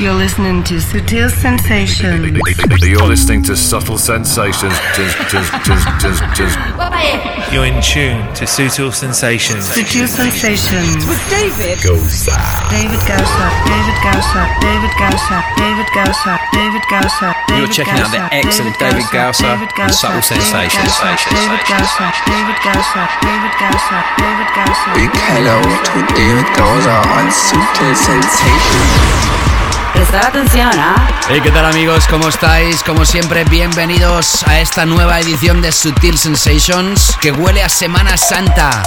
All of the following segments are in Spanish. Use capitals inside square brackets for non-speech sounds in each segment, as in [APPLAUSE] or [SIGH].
You're listening to Sutil Sensations. You're listening to Subtle Sensations. You're in tune to Sutil Sensations. Sutil Sensations. With David Gausa. David Gausa. David Gausa. David Gausa. David Gausa. David Gausa. You're checking out the excellent David Gausa and Subtle Sensations. David Gausa. David Gausa. David Gausa. David Gausa. Big hello to David Gausa on Sutil Sensations. Prestar atención, ¿ah? Hey, ¿qué tal amigos? ¿Cómo estáis? Como siempre, bienvenidos a esta nueva edición de Sutil Sensations que huele a Semana Santa.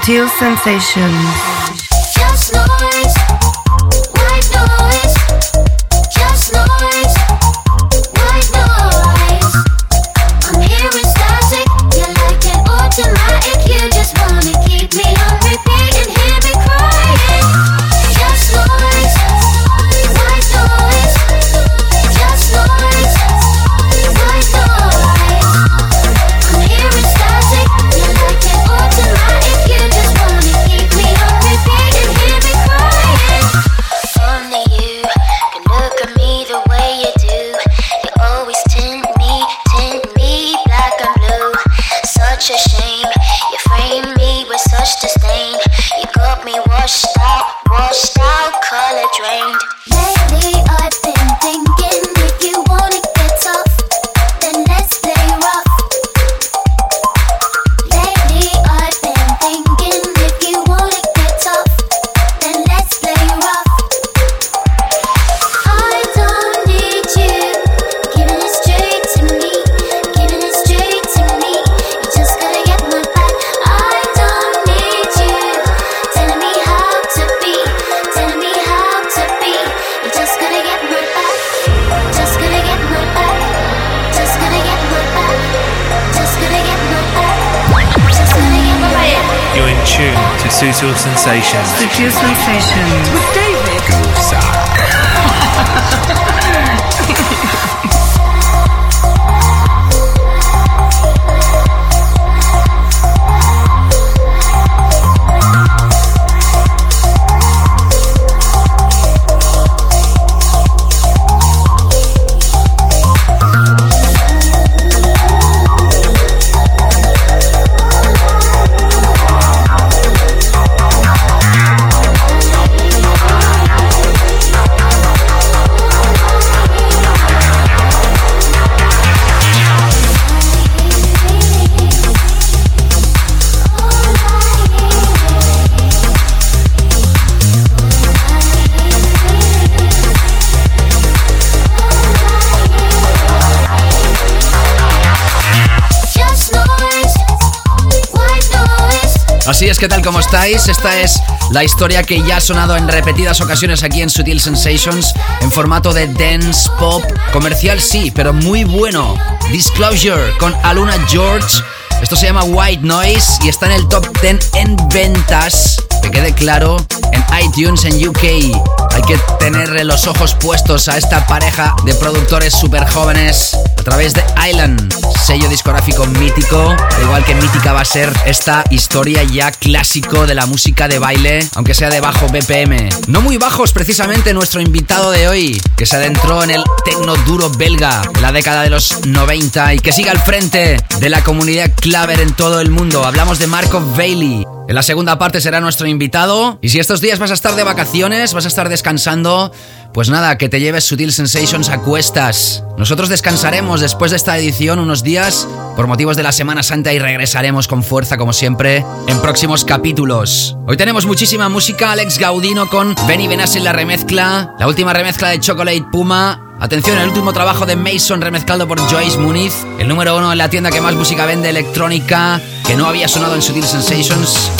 Sutil Sensations. ¿Qué tal? ¿Cómo estáis? Esta es la historia que ya ha sonado en repetidas ocasiones aquí en Sutil Sensations en formato de dance pop. Comercial sí, pero muy bueno. Disclosure con Aluna George. Esto se llama White Noise y está en el top 10 en ventas. Que quede claro, en iTunes en UK. Hay que tener los ojos puestos a esta pareja de productores súper jóvenes a través de Island, sello discográfico mítico, al igual que mítica va a ser esta historia ya clásico de la música de baile, aunque sea de bajo BPM. No muy bajos precisamente nuestro invitado de hoy, que se adentró en el tecno duro belga de la década de los 90 y que sigue al frente de la comunidad claver en todo el mundo. Hablamos de Marco Bailey. En la segunda parte será nuestro invitado. Y si estos días vas a estar de vacaciones, vas a estar descansando, pues nada, que te lleves Sutil Sensations a cuestas. Nosotros descansaremos después de esta edición unos días por motivos de la Semana Santa y regresaremos con fuerza como siempre en próximos capítulos. Hoy tenemos muchísima música, Alex Gaudino con Benny Benas en la remezcla, la última remezcla de Chocolate Puma, Atención, el último trabajo de Mason remezclado por Joyce Muniz, el número uno en la tienda que más música vende electrónica, que no había sonado en Sutil Sensations.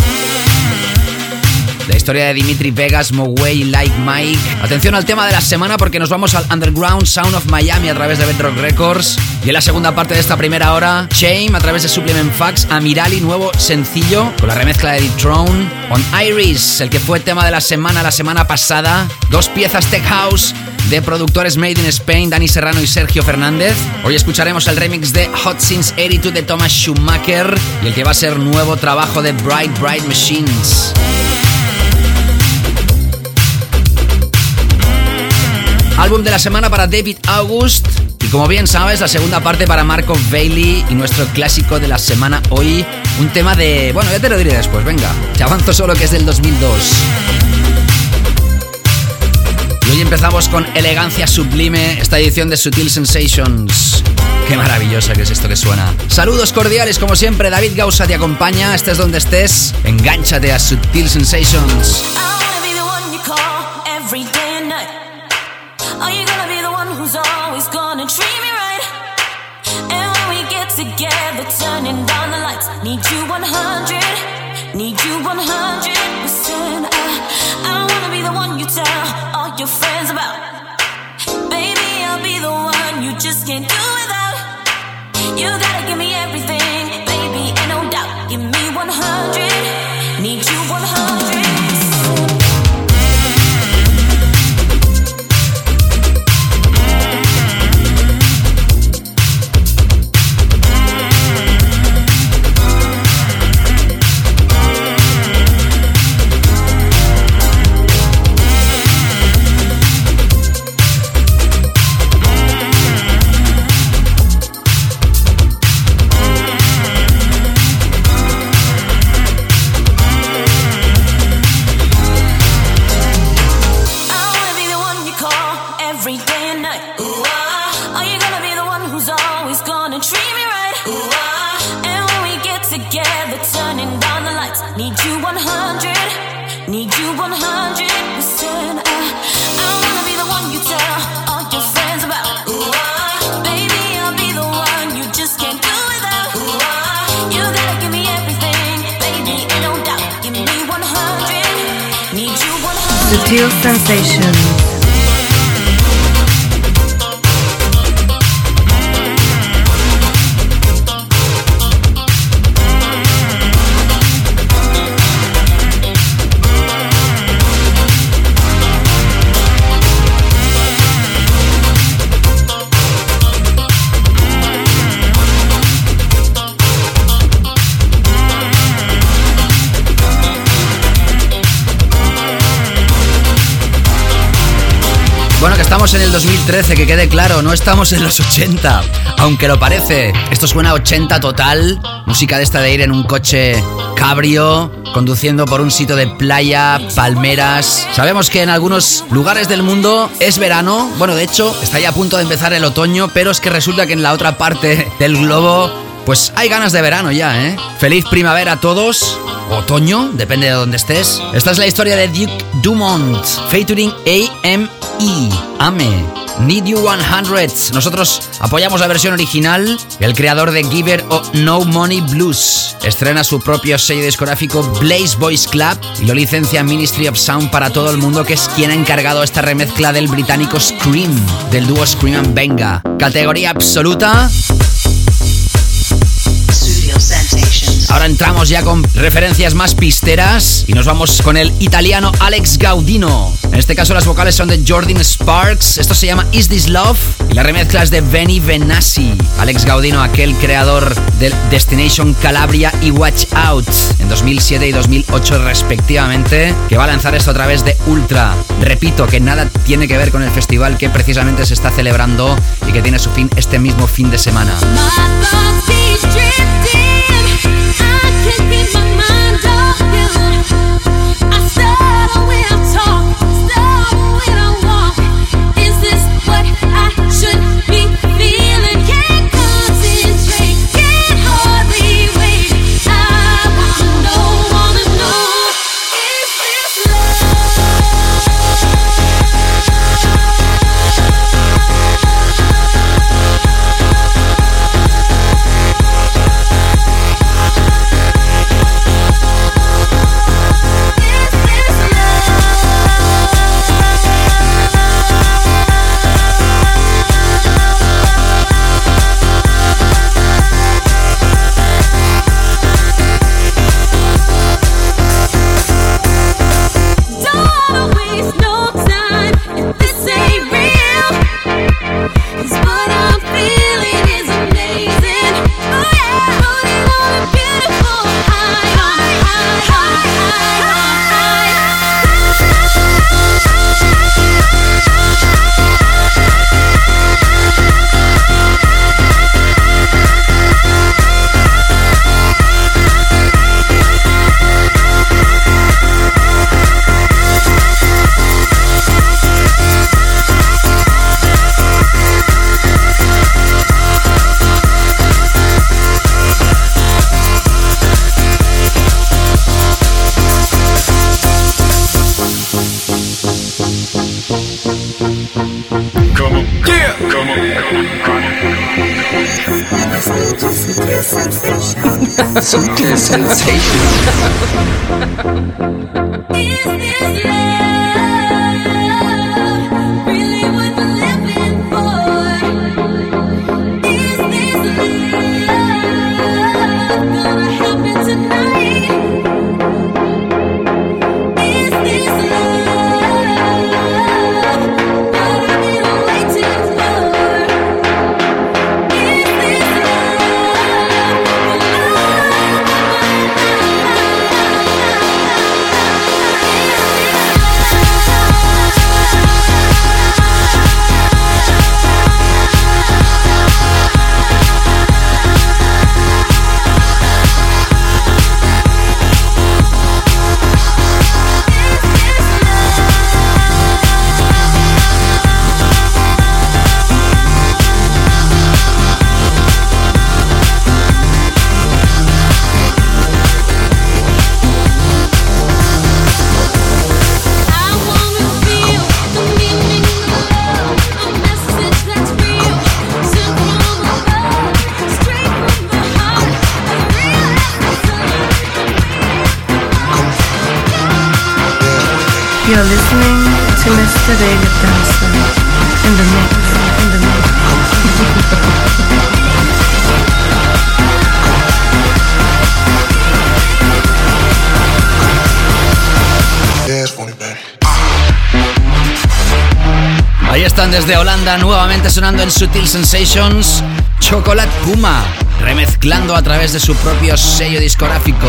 La historia de Dimitri Vegas, Moway, Like Mike. Atención al tema de la semana porque nos vamos al Underground Sound of Miami a través de Bedrock Records. Y en la segunda parte de esta primera hora, Shame a través de Supplement Facts, Amirali, nuevo sencillo con la remezcla de Deep Throne. On Iris, el que fue tema de la semana la semana pasada. Dos piezas Tech House de productores Made in Spain, Dani Serrano y Sergio Fernández. Hoy escucharemos el remix de Hot Since 82 de Thomas Schumacher y el que va a ser nuevo trabajo de Bright Bright Machines. Álbum de la semana para David August. Y como bien sabes, la segunda parte para Marco Bailey y nuestro clásico de la semana hoy. Un tema de... Bueno, ya te lo diré después, venga. Te avanzo solo que es del 2002. Y hoy empezamos con elegancia sublime, esta edición de Sutil Sensations. Qué maravillosa que es esto que suena. Saludos cordiales, como siempre, David Gausa te acompaña, estés donde estés, engánchate a Sutil Sensations. Together, turning down the lights. Need you 100, need you 100 percent. I, I wanna be the one you tell all your friends about. Baby, I'll be the one you just can't do without. You gotta que quede claro, no estamos en los 80, aunque lo parece. Esto suena 80 total, música de esta de ir en un coche cabrio, conduciendo por un sitio de playa, palmeras. Sabemos que en algunos lugares del mundo es verano, bueno, de hecho, está ya a punto de empezar el otoño, pero es que resulta que en la otra parte del globo pues hay ganas de verano ya, ¿eh? Feliz primavera a todos. Otoño, depende de dónde estés. Esta es la historia de Duke Dumont, featuring AME. AME. Need You 100. Nosotros apoyamos la versión original. El creador de Giver o No Money Blues estrena su propio sello discográfico Blaze Boys Club y lo licencia Ministry of Sound para todo el mundo, que es quien ha encargado esta remezcla del británico Scream, del dúo Scream and Venga. Categoría absoluta. Ahora entramos ya con referencias más pisteras y nos vamos con el italiano Alex Gaudino. En este caso las vocales son de Jordan Sparks. Esto se llama Is This Love y la remezcla es de Benny Benassi. Alex Gaudino, aquel creador del Destination Calabria y Watch Out en 2007 y 2008 respectivamente, que va a lanzar esto a través de Ultra. Repito que nada tiene que ver con el festival que precisamente se está celebrando y que tiene su fin este mismo fin de semana. Sutil Desde Holanda, nuevamente sonando en Sutil Sensations, Chocolate Puma, remezclando a través de su propio sello discográfico.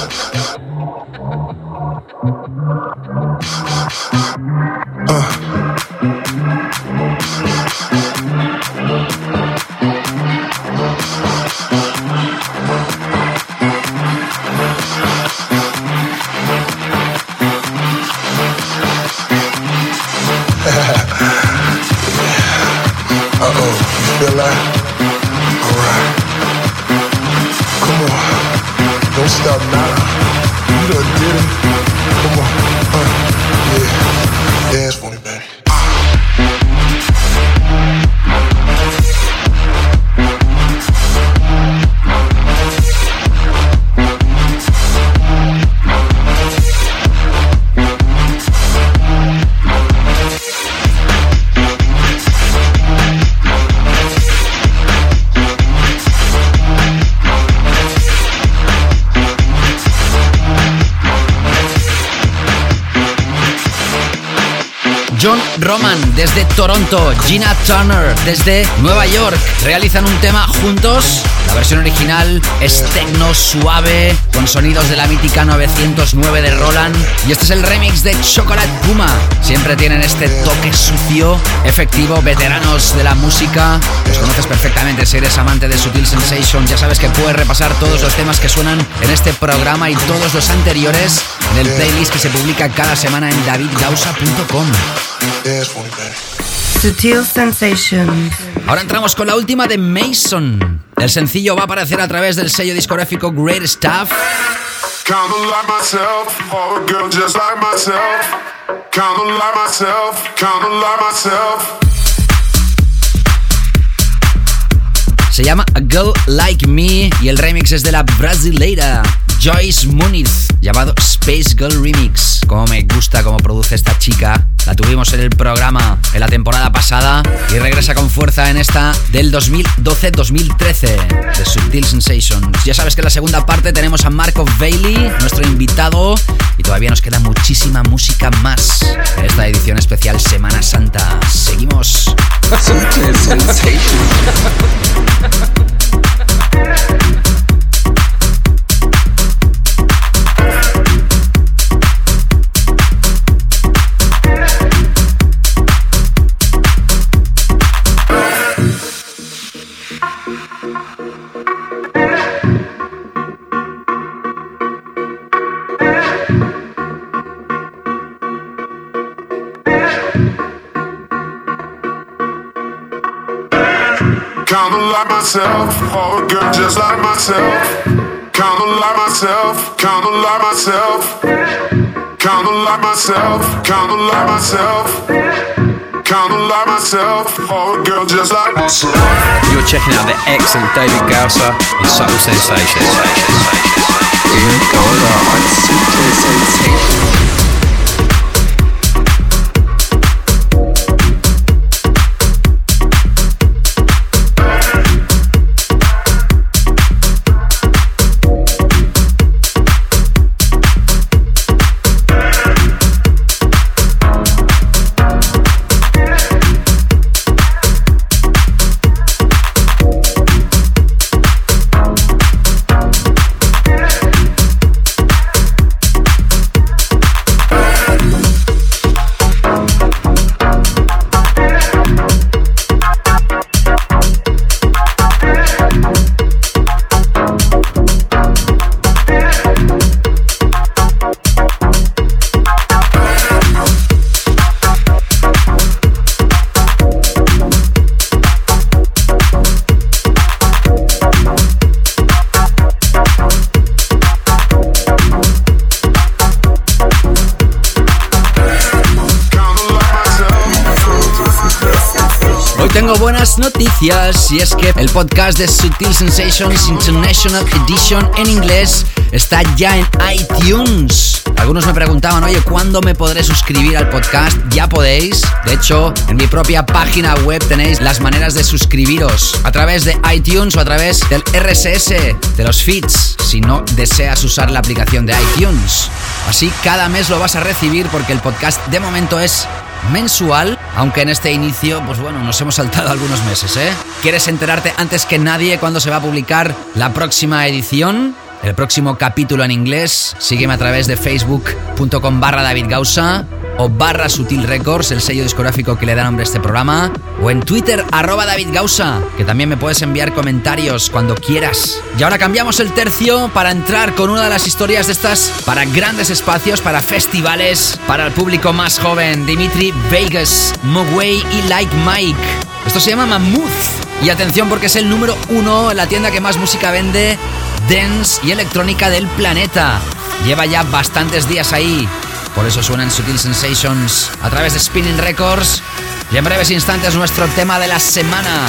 Toronto, Gina Turner desde Nueva York. Realizan un tema juntos. La versión original es tecno suave con sonidos de la mítica 909 de Roland. Y este es el remix de Chocolate Puma. Siempre tienen este toque sucio, efectivo, veteranos de la música. Los conoces perfectamente si eres amante de Sutil Sensation. Ya sabes que puedes repasar todos los temas que suenan en este programa y todos los anteriores en el playlist que se publica cada semana en davidgausa.com. Sutil Sensations. Ahora entramos con la última de Mason. El sencillo va a aparecer a través del sello discográfico Great Stuff. Se llama A Girl Like Me y el remix es de la brasileira Joyce Muniz, llamado Space Girl Remix. Como me gusta cómo produce esta chica. La tuvimos en el programa en la temporada pasada y regresa con fuerza en esta del 2012-2013 de Subtil Sensations. Ya sabes que en la segunda parte tenemos a Marco Bailey, nuestro invitado, y todavía nos queda muchísima música más en esta edición especial Semana Santa. Seguimos. Subtil Sensations. [LAUGHS] myself, or a girl just like myself. Kinda like myself, kinda like myself. Kinda like myself, kinda like myself. Kinda like myself, or a girl just like myself. You're checking out the excellent David Gausser in Subtle Sensations. David Gausser on Subtle Sensations. Noticias y es que el podcast de Sutil Sensations International Edition en inglés está ya en iTunes. Algunos me preguntaban, oye, ¿cuándo me podré suscribir al podcast? Ya podéis. De hecho, en mi propia página web tenéis las maneras de suscribiros a través de iTunes o a través del RSS de los feeds, si no deseas usar la aplicación de iTunes. Así cada mes lo vas a recibir porque el podcast de momento es mensual, aunque en este inicio, pues bueno, nos hemos saltado [LAUGHS] algunos meses, ¿eh? ¿Quieres enterarte antes que nadie cuándo se va a publicar la próxima edición? El próximo capítulo en inglés, sígueme a través de facebook.com barra David o barra Sutil Records, el sello discográfico que le da nombre a este programa, o en Twitter arroba David Gausa, que también me puedes enviar comentarios cuando quieras. Y ahora cambiamos el tercio para entrar con una de las historias de estas para grandes espacios, para festivales, para el público más joven, Dimitri Vegas, Mogwai y Like Mike. Esto se llama Mammoth. Y atención porque es el número uno en la tienda que más música vende, dance y electrónica del planeta. Lleva ya bastantes días ahí. Por eso suenan Sutil Sensations a través de Spinning Records. Y en breves instantes nuestro tema de la semana.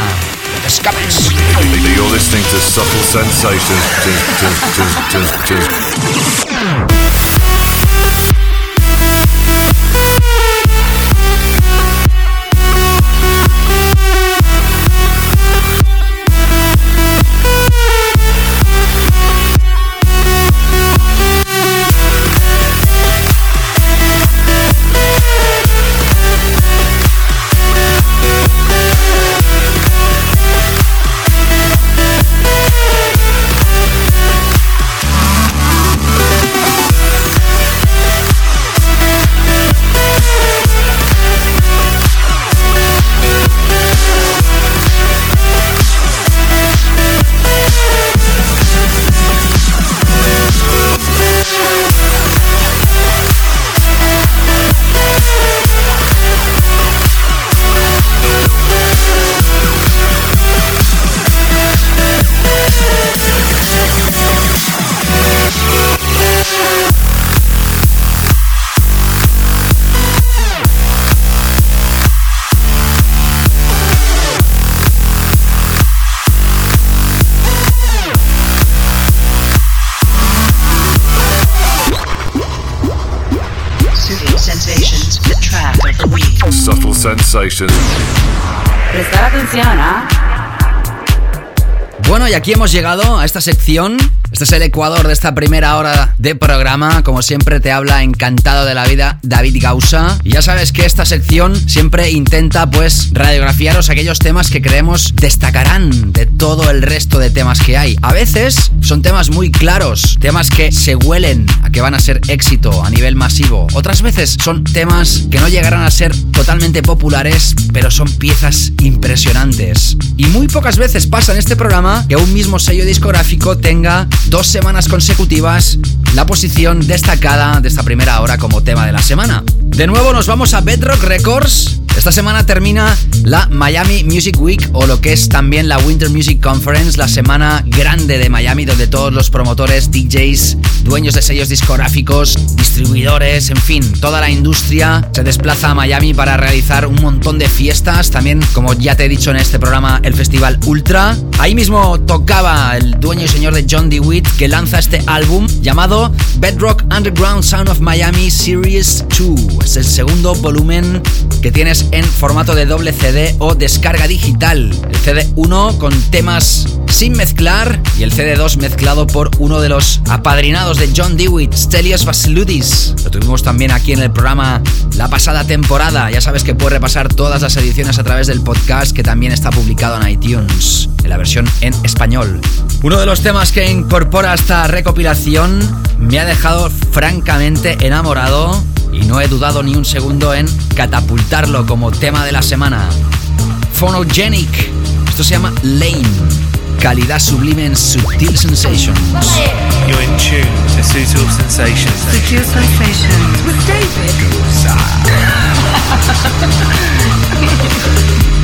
Aquí hemos llegado a esta sección este es el Ecuador de esta primera hora de programa. Como siempre te habla encantado de la vida David Gausa. Y ya sabes que esta sección siempre intenta pues radiografiaros aquellos temas que creemos destacarán de todo el resto de temas que hay. A veces son temas muy claros, temas que se huelen a que van a ser éxito a nivel masivo. Otras veces son temas que no llegarán a ser totalmente populares, pero son piezas impresionantes. Y muy pocas veces pasa en este programa que un mismo sello discográfico tenga dos semanas consecutivas la posición destacada de esta primera hora como tema de la semana. De nuevo nos vamos a Bedrock Records. Esta semana termina la Miami Music Week o lo que es también la Winter Music Conference, la semana grande de Miami donde todos los promotores, DJs, dueños de sellos discográficos, distribuidores, en fin, toda la industria se desplaza a Miami para realizar un montón de fiestas. También, como ya te he dicho en este programa, el Festival Ultra. Ahí mismo tocaba el dueño y señor de John DeWitt que lanza este álbum llamado Bedrock Underground Sound of Miami Series 2. Es el segundo volumen que tienes en formato de doble CD o descarga digital. El CD1 con temas sin mezclar y el CD2 mezclado por uno de los apadrinados de John Dewitt, Stelios Vasiludis. Lo tuvimos también aquí en el programa la pasada temporada. Ya sabes que puedes repasar todas las ediciones a través del podcast que también está publicado en iTunes, en la versión en español. Uno de los temas que incorpora esta recopilación me ha dejado francamente enamorado y no he dudado ni un segundo en catapultarlo como tema de la semana. Phonogenic, esto se llama Lane, calidad sublime en Sutil Sensations. You're in tune to Sutil Sensations. Sutil Sensations with David [LAUGHS]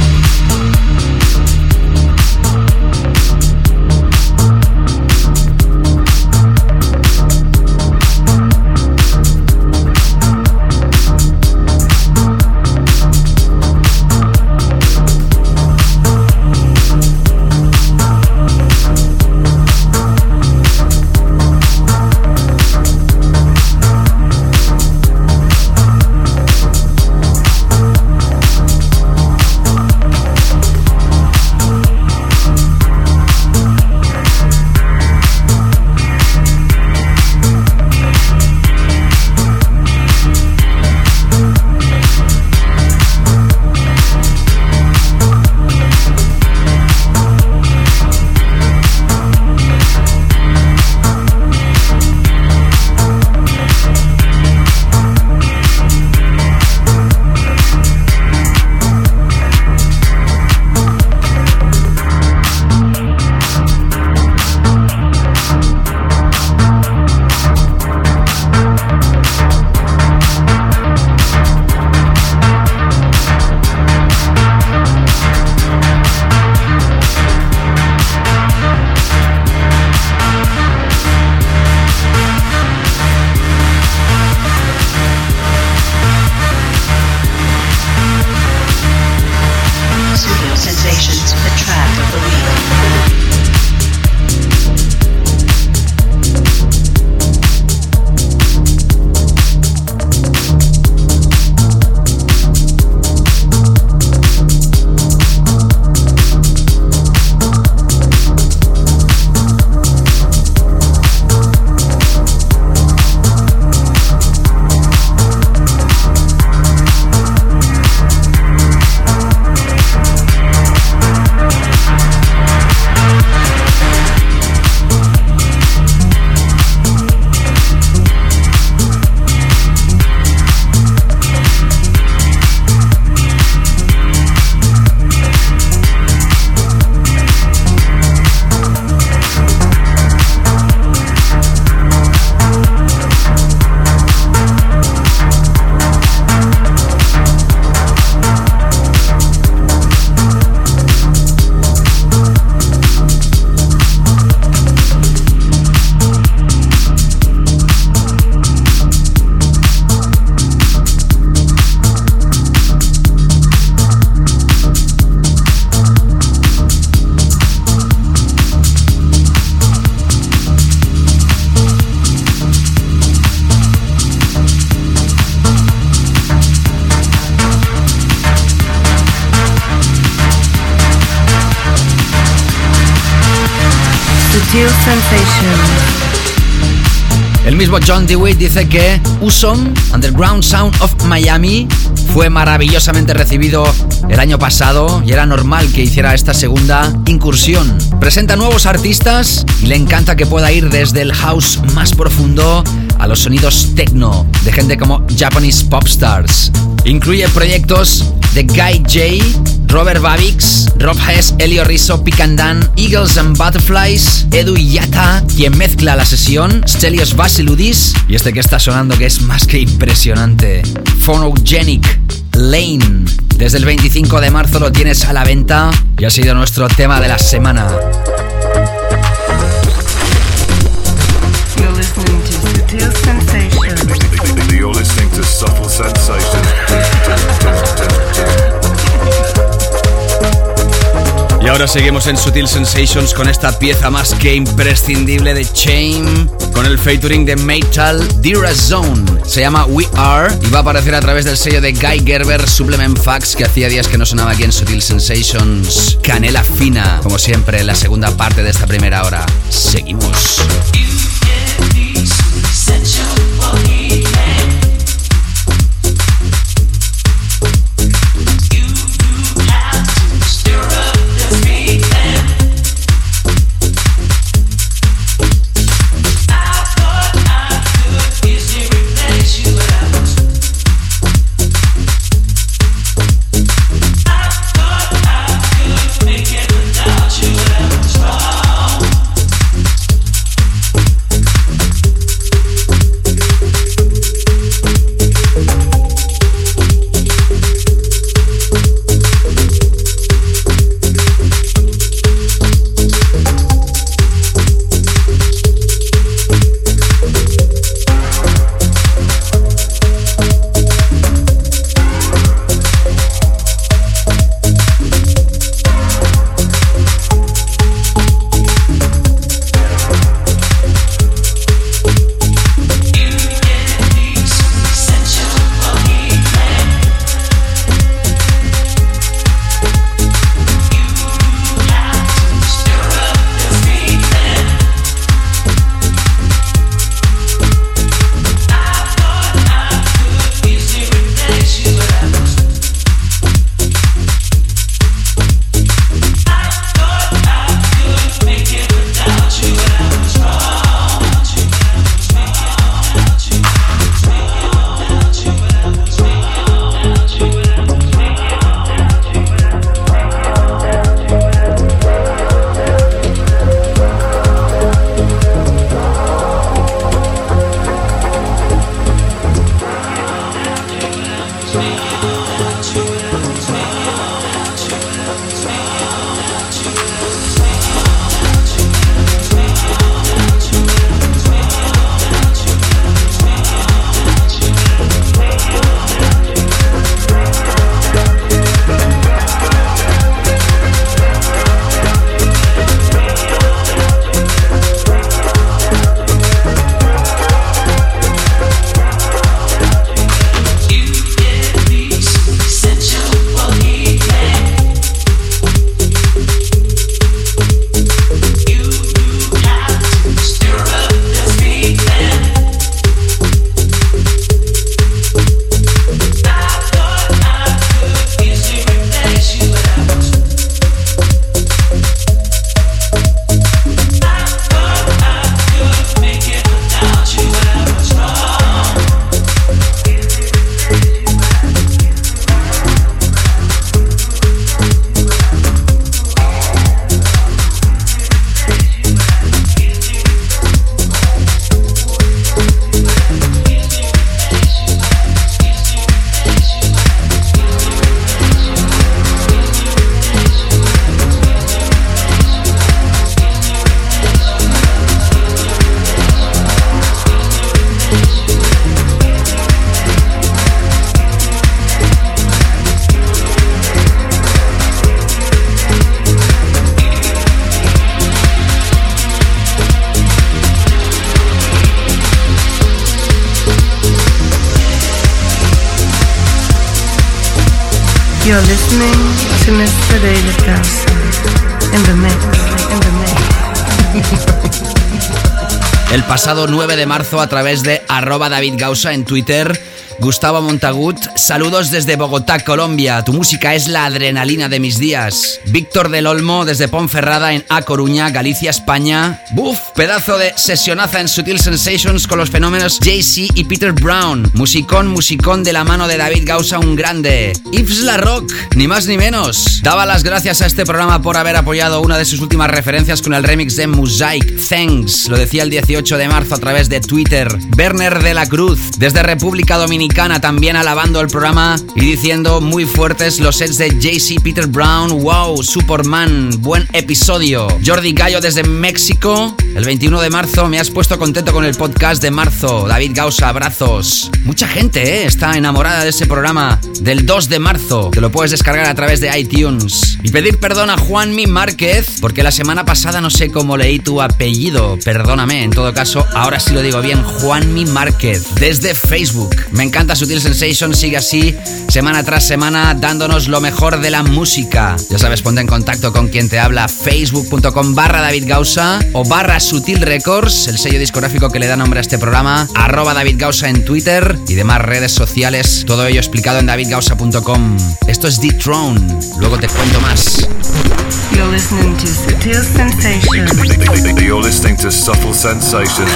mismo John DeWitt dice que Uson, Underground Sound of Miami, fue maravillosamente recibido el año pasado y era normal que hiciera esta segunda incursión. Presenta nuevos artistas y le encanta que pueda ir desde el house más profundo a los sonidos techno de gente como Japanese Pop Stars. Incluye proyectos de Guy J, Robert Babix, Rob Hess, Elio Rizzo, Picandan, Eagles and Butterflies, Edu Yata, quien mezcla la sesión, Stelios Vasiludis y este que está sonando que es más que impresionante, Phonogenic Lane. Desde el 25 de marzo lo tienes a la venta y ha sido nuestro tema de la semana. Y ahora seguimos en Sutil Sensations con esta pieza más que imprescindible de Chain, con el featuring de Metal Dira Zone. Se llama We Are y va a aparecer a través del sello de Guy Gerber Supplement Facts que hacía días que no sonaba aquí en Sutil Sensations. Canela fina, como siempre, la segunda parte de esta primera hora. Seguimos. El pasado 9 de marzo a través de arroba David Gausa en Twitter Gustavo Montagut, saludos desde Bogotá, Colombia. Tu música es la adrenalina de mis días. Víctor del Olmo desde Ponferrada en A Coruña, Galicia, España. Buf, pedazo de sesionaza en Sutil Sensations con los fenómenos JC y Peter Brown. Musicón, musicón de la mano de David Gausa, un grande. Yves La Rock, ni más ni menos. Daba las gracias a este programa por haber apoyado una de sus últimas referencias con el remix de Mosaic. Thanks, lo decía el 18 de marzo a través de Twitter. Werner de la Cruz, desde República Dominicana también alabando el programa y diciendo muy fuertes los sets de JC Peter Brown. Wow, Superman, buen episodio. Jordi Gallo desde México. El 21 de marzo me has puesto contento con el podcast de marzo. David Gausa, abrazos. Mucha gente ¿eh? está enamorada de ese programa del 2 de marzo. Te lo puedes descargar a través de iTunes. Y pedir perdón a Juanmi Márquez porque la semana pasada no sé cómo leí tu apellido. Perdóname, en todo caso, ahora sí lo digo bien. Juanmi Márquez desde Facebook. Me encanta encanta Sutil Sensation, sigue así semana tras semana dándonos lo mejor de la música. Ya sabes, ponte en contacto con quien te habla, facebook.com barra David Gausa o barra Sutil Records, el sello discográfico que le da nombre a este programa, arroba David Gausa en Twitter y demás redes sociales, todo ello explicado en davidgausa.com. Esto es D-Throne, luego te cuento más. You're listening to Sutil Sensations. You're listening to Subtle Sensations.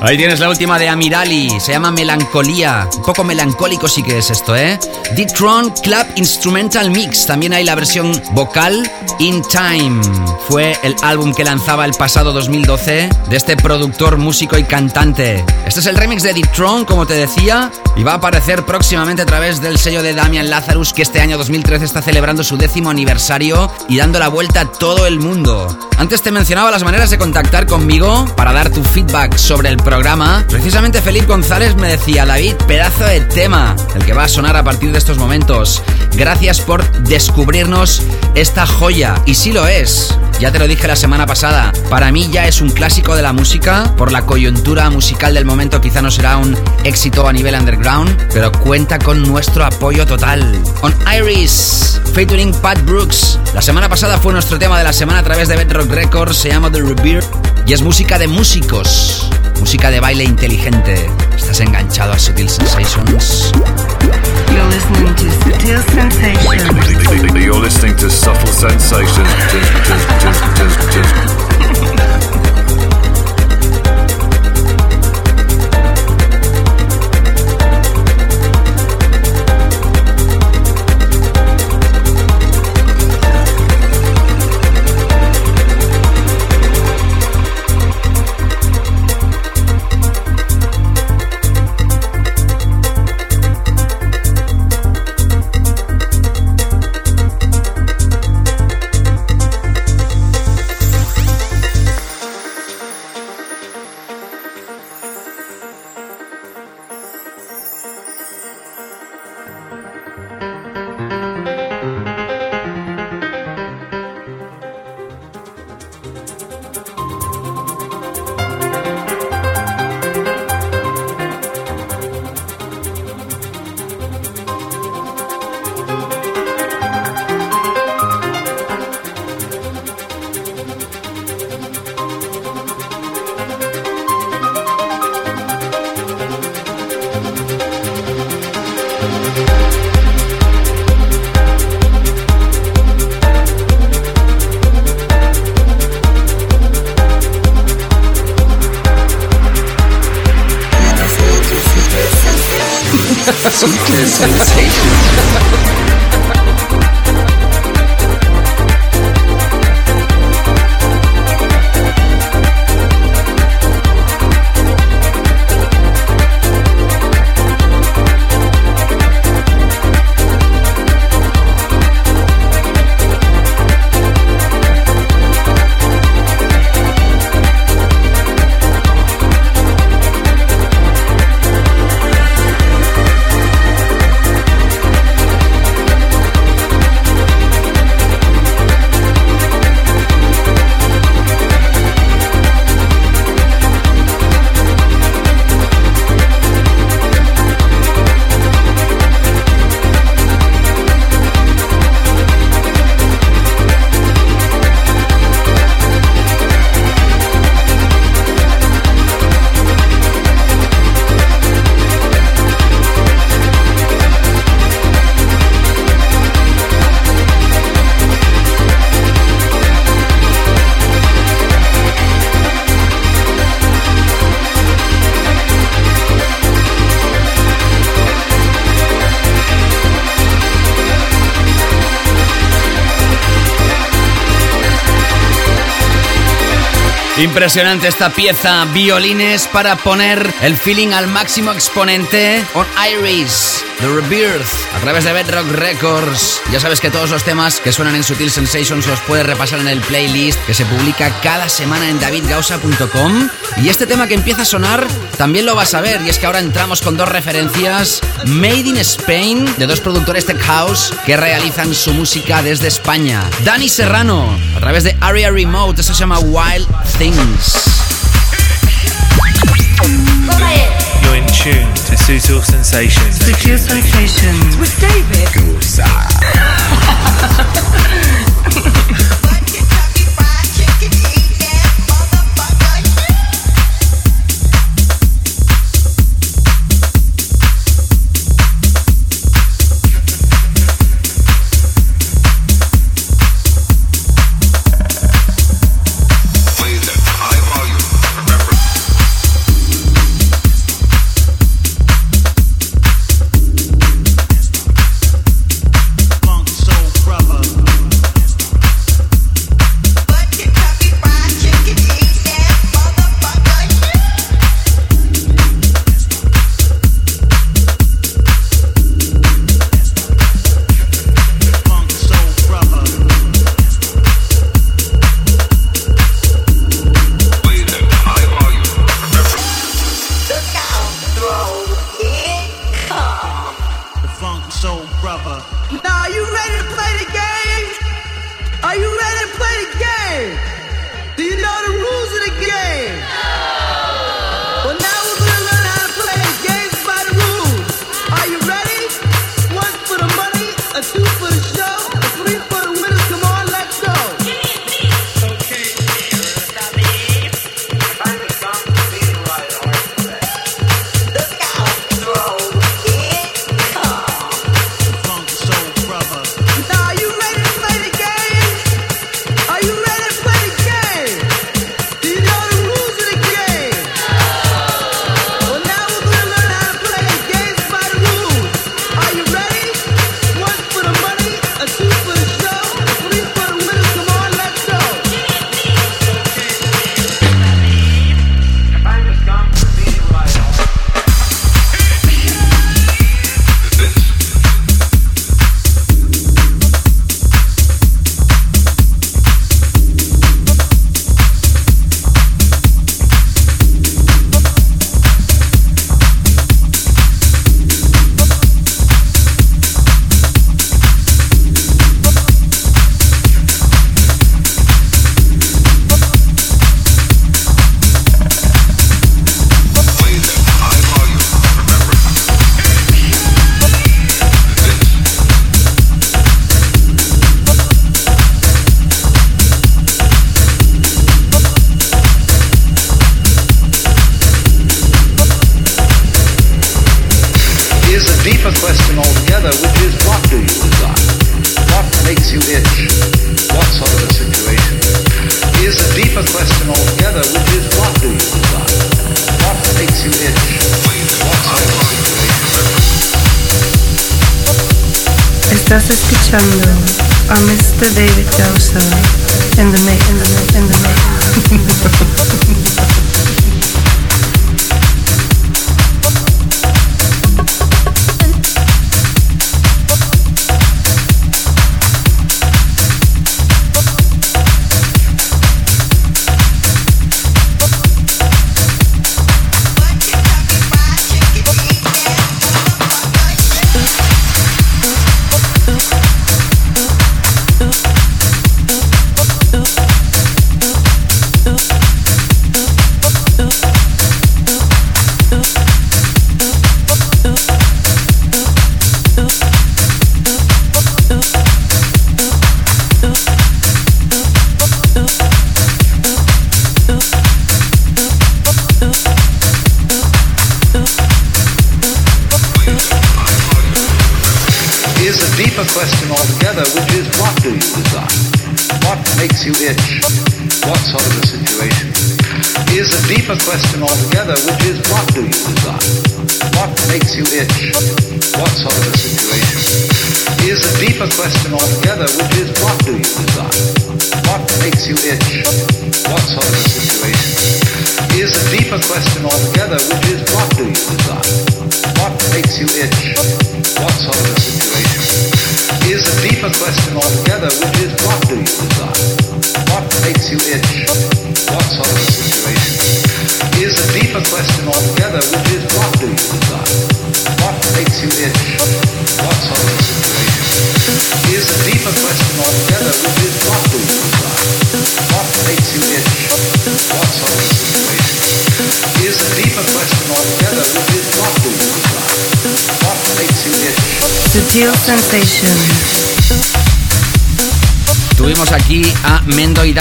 Ahí tienes la última de Amirali, se llama Melancolía. Un poco melancólico sí que es esto, ¿eh? D-Tron Club Instrumental Mix. También hay la versión vocal In Time. Fue el álbum que lanzaba el pasado 2012 de este productor, músico y cantante. Este es el remix de D-Tron, como te decía, y va a aparecer próximamente a través del sello de Damian Lazarus, que este año 2013 está celebrando su décimo aniversario y dando la vuelta a todo el mundo. Antes te mencionaba las maneras de contactar conmigo para dar tu feedback sobre el programa. Precisamente Felipe González me decía, David, pedazo de tema, el que va a sonar a partir de estos momentos. Gracias por descubrirnos esta joya. Y sí lo es. Ya te lo dije la semana pasada, para mí ya es un clásico de la música, por la coyuntura musical del momento quizá no será un éxito a nivel underground, pero cuenta con nuestro apoyo total. On Iris, featuring Pat Brooks. La semana pasada fue nuestro tema de la semana a través de Bedrock Records, se llama The Rebirth y es música de músicos. música de baile inteligente. Estás enganchado a Sutil Sensations. You're listening to Sutil Sensations. You're listening to Subtle Sensations. Impresionante esta pieza, violines para poner el feeling al máximo exponente on Iris, The Rebirth, a través de Bedrock Records. Ya sabes que todos los temas que suenan en Sutil Sensations los puedes repasar en el playlist que se publica cada semana en davidgausa.com. Y este tema que empieza a sonar también lo vas a ver, y es que ahora entramos con dos referencias Made in Spain de dos productores tech house que realizan su música desde España. Dani Serrano, a través de Area Remote, eso se llama Wild Things. You're in tune to Sutil Sensations. Sutil Sensations. With David. [LAUGHS]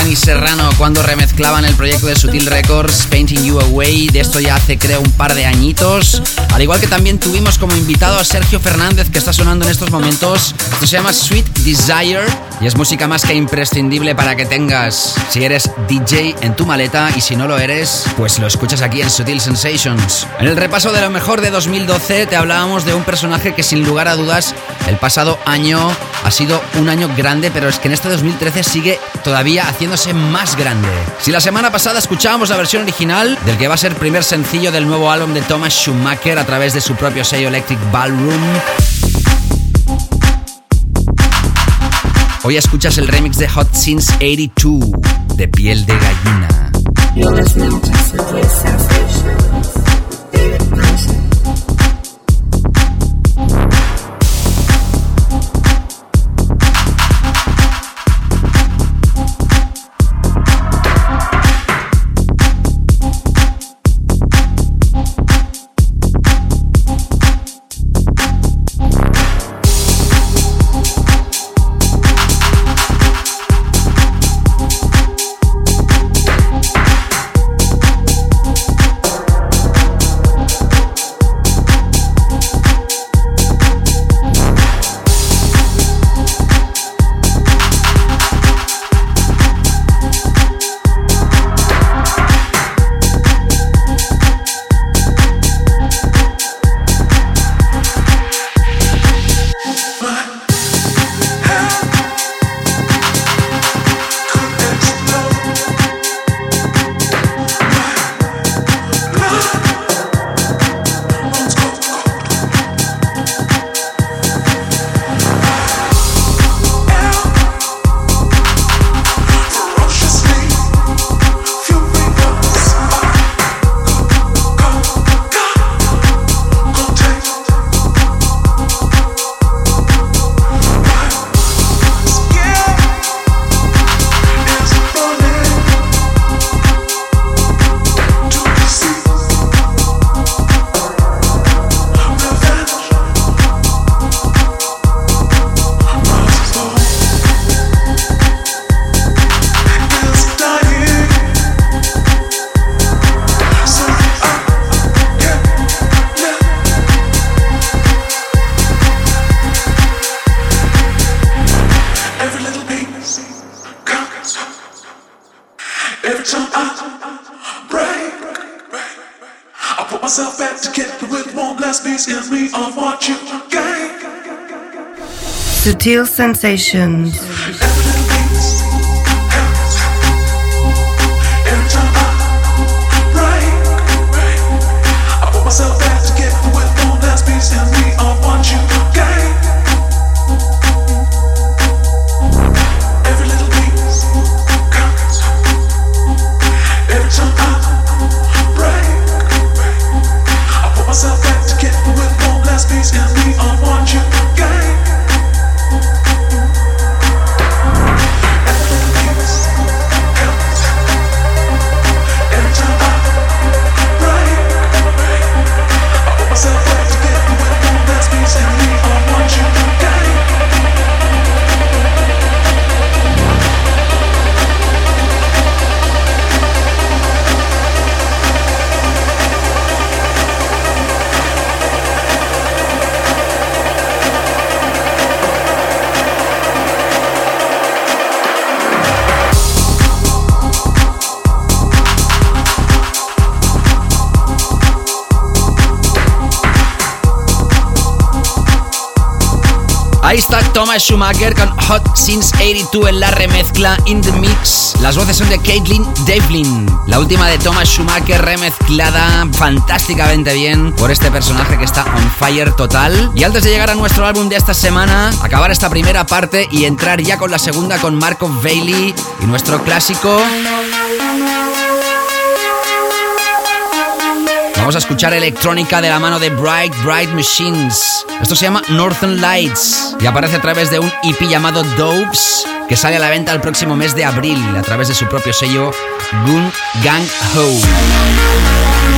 Y Serrano cuando remezclaban el proyecto de Sutil Records, Painting You Away. De esto ya hace creo un par de añitos. Al igual que también tuvimos como invitado a Sergio Fernández que está sonando en estos momentos. Esto se llama Sweet Desire y es música más que imprescindible para que tengas si eres DJ en tu maleta y si no lo eres, pues lo escuchas aquí en Sutil Sensations. En el repaso de lo mejor de 2012 te hablábamos de un personaje que sin lugar a dudas el pasado año ha sido un año grande, pero es que en este 2013 sigue todavía haciéndose más grande. Si la semana pasada escuchábamos la versión original del que va a ser primer sencillo del nuevo álbum de Thomas Schumacher a través de su propio sello Electric Ballroom, Hoy escuchas el remix de Hot Since 82 de piel de gallina. Sensations. Thomas Schumacher con Hot Since 82 en la remezcla In The Mix. Las voces son de Caitlin Devlin. La última de Thomas Schumacher remezclada fantásticamente bien por este personaje que está on fire total. Y antes de llegar a nuestro álbum de esta semana, acabar esta primera parte y entrar ya con la segunda con Marco Bailey y nuestro clásico... Vamos a escuchar electrónica de la mano de Bright Bright Machines. Esto se llama Northern Lights y aparece a través de un EP llamado Dopes que sale a la venta el próximo mes de abril a través de su propio sello Gun Gang Ho.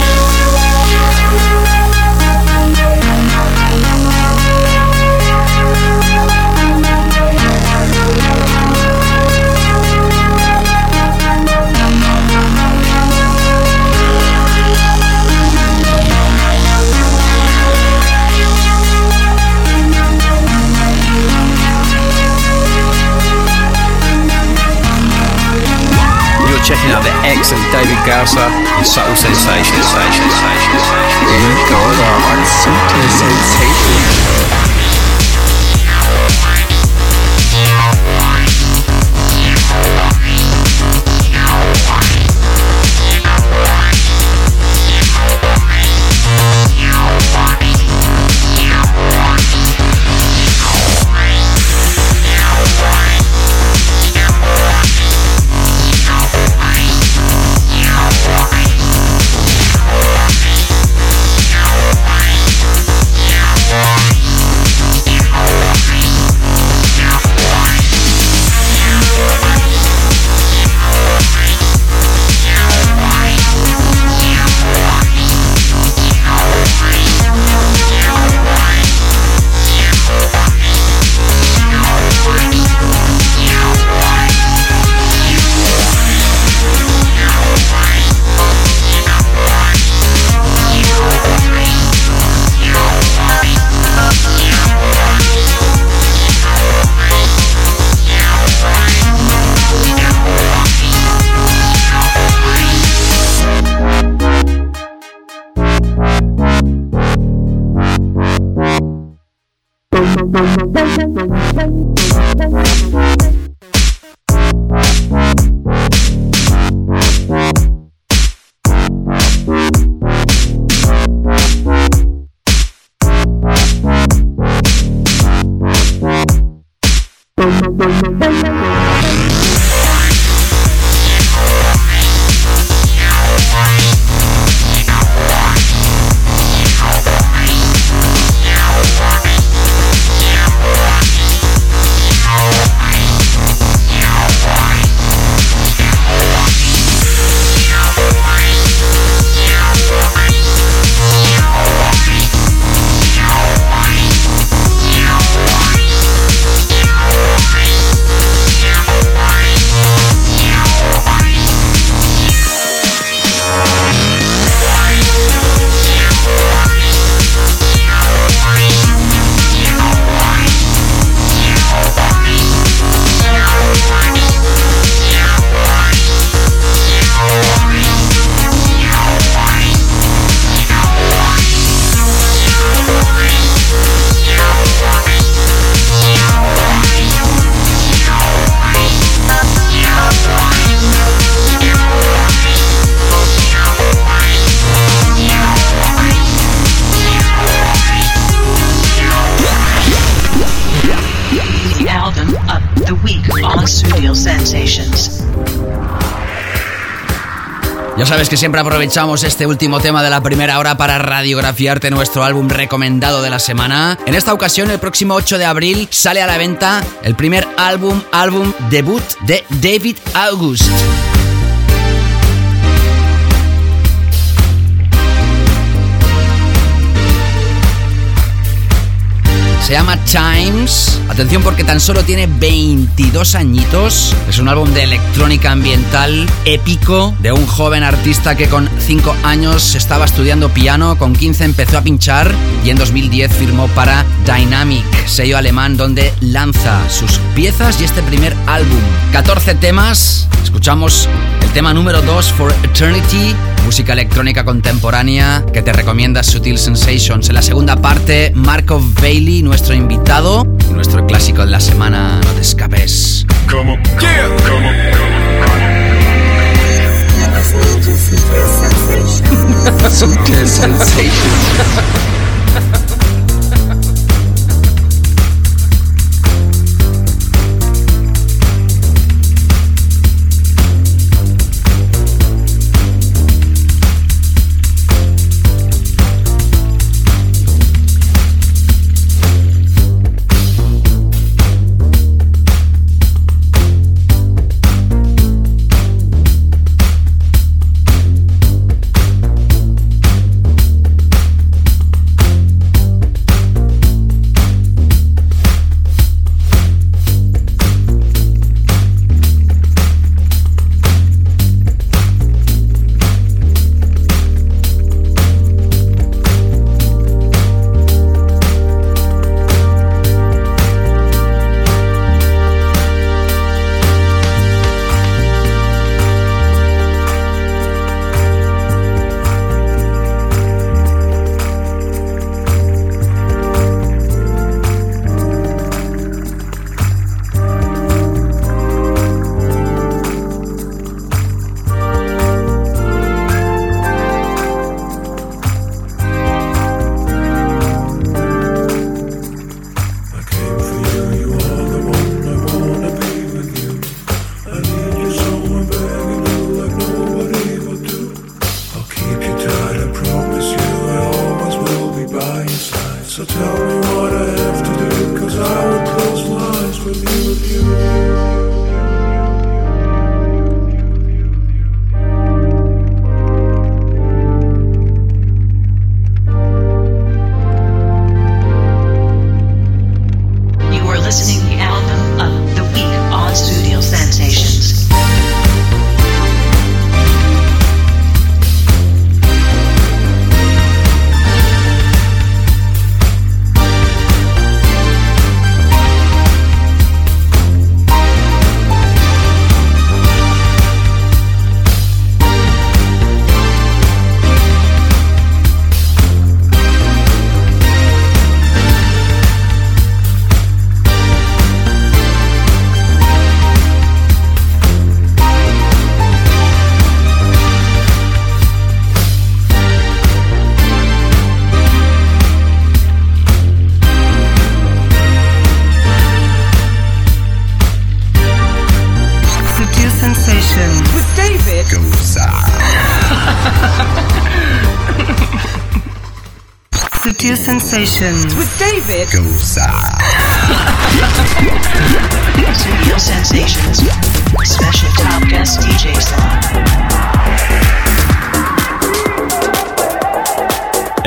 Excellent David Gausser and Subtle Sensations. You got on Subtle Sensations. Sabes que siempre aprovechamos este último tema de la primera hora para radiografiarte nuestro álbum recomendado de la semana. En esta ocasión, el próximo 8 de abril, sale a la venta el primer álbum, álbum debut de David August. Se llama Times. Atención porque tan solo tiene 22 añitos. Es un álbum de electrónica ambiental épico de un joven artista que con 5 años estaba estudiando piano, con 15 empezó a pinchar y en 2010 firmó para Dynamic, sello alemán donde lanza sus piezas y este primer álbum. 14 temas. Escuchamos el tema número 2 For Eternity música electrónica contemporánea que te recomienda Sutil Sensations. En la segunda parte, Marco Bailey, nuestro invitado, y nuestro clásico de la semana, no te escapes. Como, yeah, como, Sutil [LAUGHS] [LAUGHS] Sensations.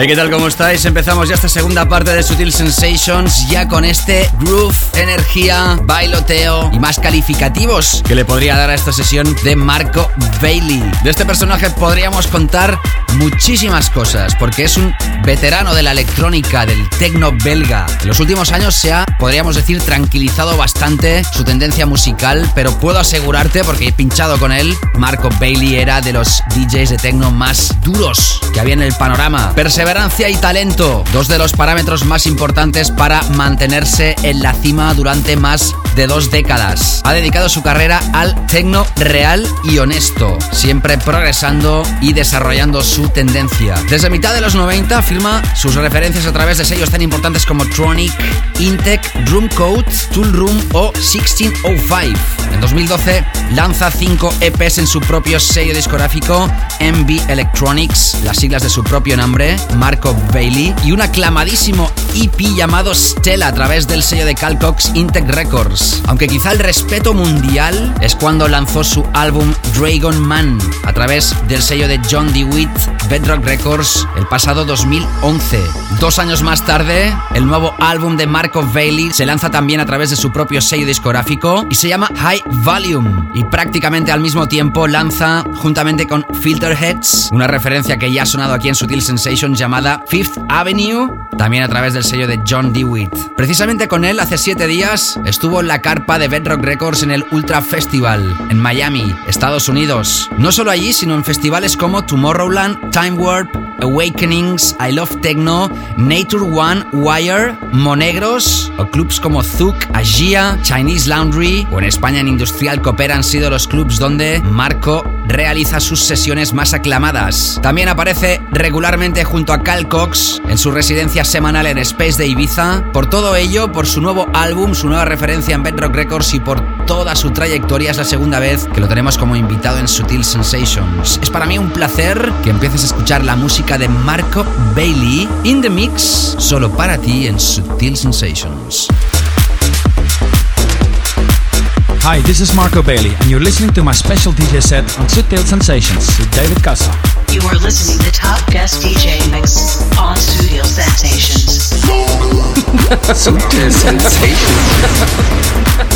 ¿Qué tal? ¿Cómo estáis? Empezamos ya esta segunda parte de Sutil Sensations, ya con este groove, energía, bailoteo y más calificativos que le podría dar a esta sesión de Marco Bailey. De este personaje podríamos contar muchísimas cosas, porque es un veterano de la electrónica, del techno belga. En los últimos años se ha, podríamos decir, tranquilizado bastante su tendencia musical, pero puedo asegurarte, porque he pinchado con él, Marco Bailey era de los DJs de techno más duros que había en el panorama. Perseverancia y talento, dos de los parámetros más importantes para mantenerse en la cima durante más de dos décadas. Ha dedicado su carrera al techno real y honesto, siempre progresando y desarrollando su en tendencia. Desde mitad de los 90 firma sus referencias a través de sellos tan importantes como Tronic, Intec, Drumcode, Tool Room o 1605. En 2012 lanza 5 EPs en su propio sello discográfico MB Electronics, las siglas de su propio nombre, Marco Bailey, y un aclamadísimo EP llamado Stella a través del sello de Calcox Intec Records. Aunque quizá el respeto mundial es cuando lanzó su álbum Dragon Man a través del sello de John DeWitt Bedrock Records el pasado 2011. Dos años más tarde, el nuevo álbum de Marco Bailey se lanza también a través de su propio sello discográfico y se llama High Volume. Y prácticamente al mismo tiempo lanza, juntamente con Filterheads, una referencia que ya ha sonado aquí en Sutil Sensation llamada Fifth Avenue, también a través del sello de John DeWitt. Precisamente con él, hace siete días, estuvo en la carpa de Bedrock Records en el Ultra Festival, en Miami, Estados Unidos. No solo allí, sino en festivales como Tomorrowland, Time Warp, Awakenings, I Love Techno, Nature One, Wire, Monegros o clubs como Zouk, Agia, Chinese Laundry o en España en Industrial Copera han sido los clubs donde Marco realiza sus sesiones más aclamadas. También aparece regularmente junto a Cal Cox en su residencia semanal en Space de Ibiza. Por todo ello, por su nuevo álbum, su nueva referencia en Bedrock Records y por toda su trayectoria es la segunda vez que lo tenemos como invitado en Sutil Sensations. Es para mí un placer que empieces a escuchar la música de Marco Bailey in the mix solo para ti en Sutil Sensations. Hi, this is Marco Bailey, and you're listening to my special DJ set on Sutil Sensations with David Casa. You are listening to Top Guest DJ Mix on Sutil Sensations. [LAUGHS] Sutil Sensations. [LAUGHS]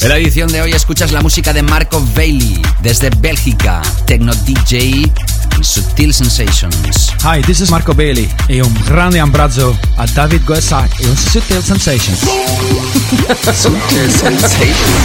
En la edición de hoy escuchas la música de Marco Bailey desde Bélgica, Techno DJ en Sutil Sensations. Hi, this is Marco Bailey e un grande abbraccio a David Goessa e un Sutil Sensations. [LAUGHS] Sutil Sensations.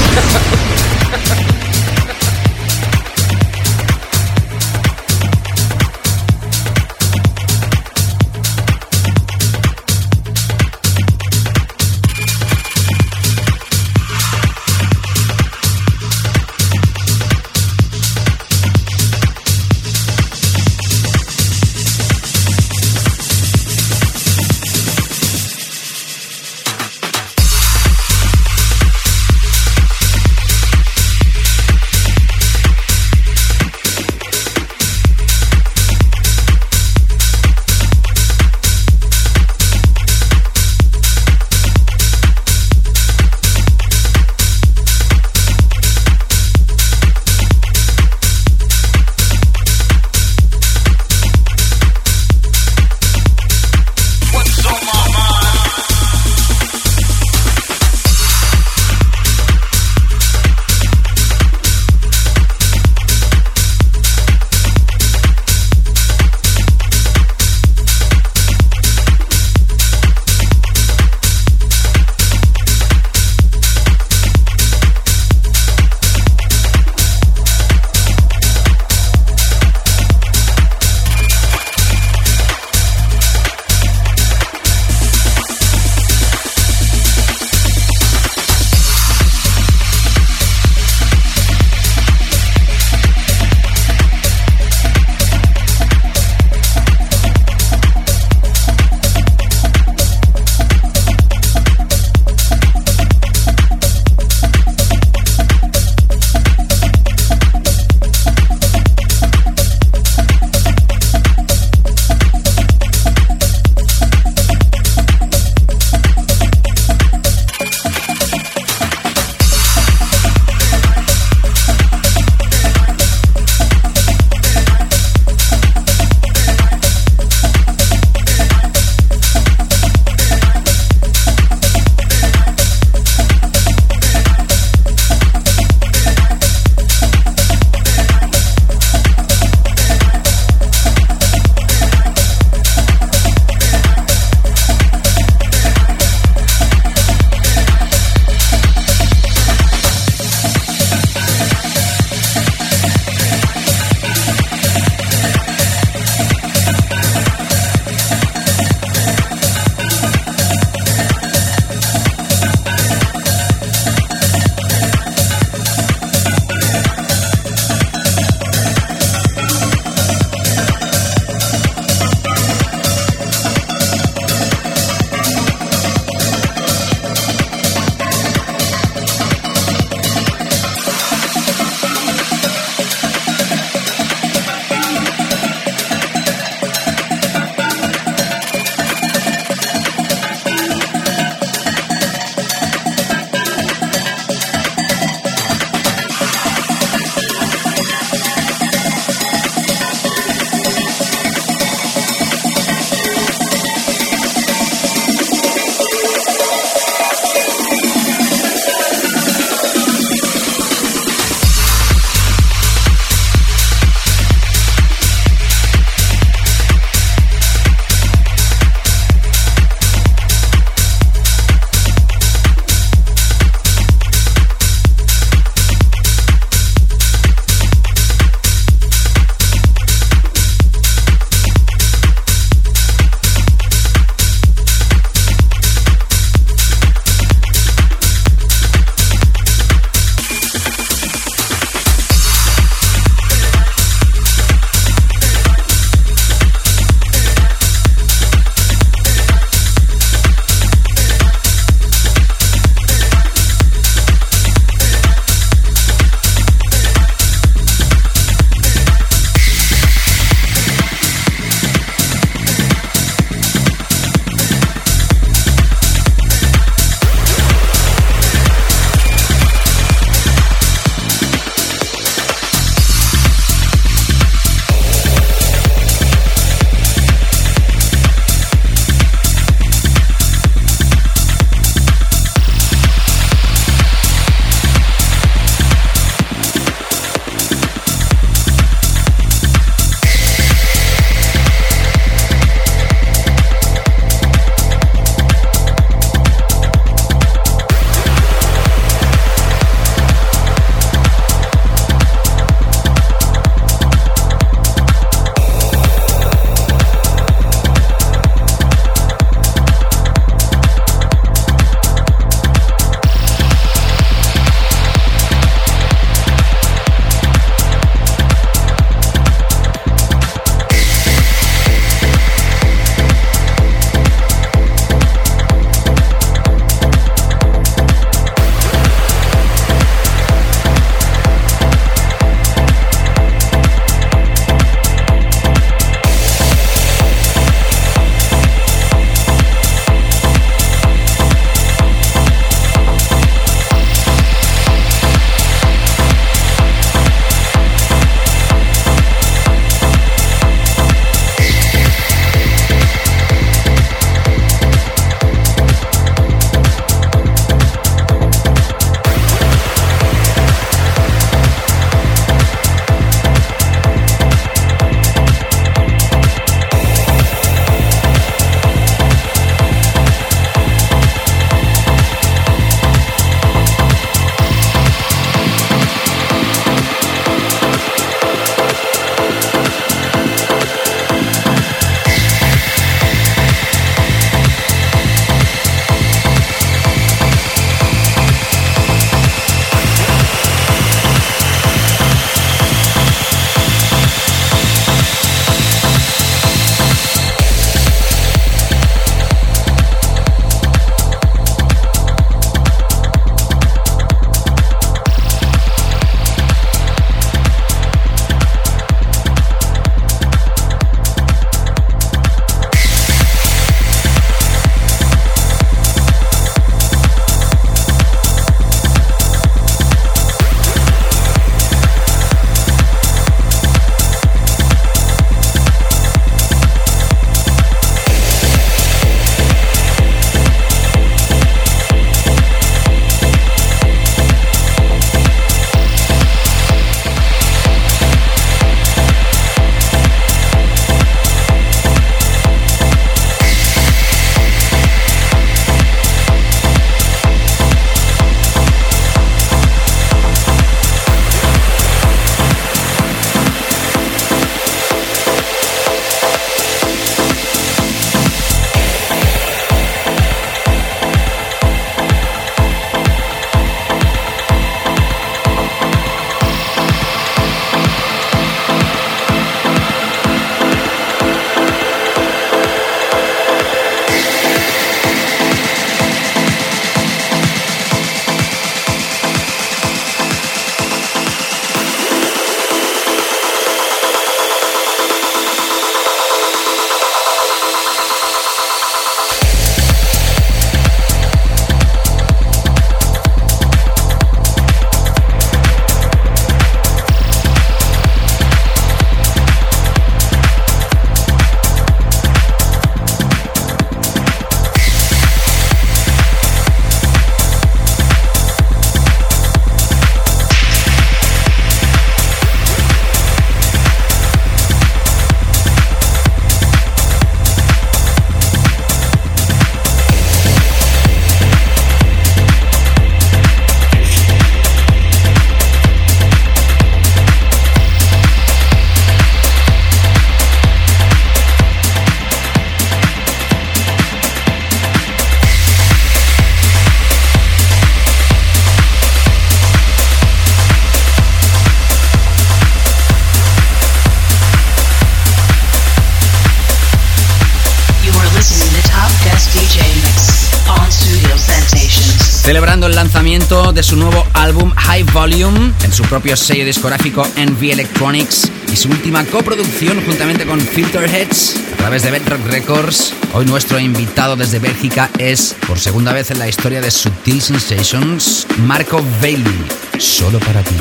Volume en su propio sello discográfico NV Electronics y su última coproducción juntamente con Filterheads a través de Bedrock Records. Hoy nuestro invitado desde Bélgica es, por segunda vez en la historia de Subtil Sensations, Marco Bailey. Solo para ti.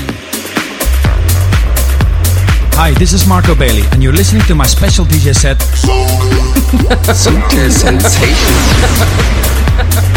Hi, this is Marco Bailey, and you're listening to my special DJ set. [LAUGHS] Subtle Sensations. [LAUGHS]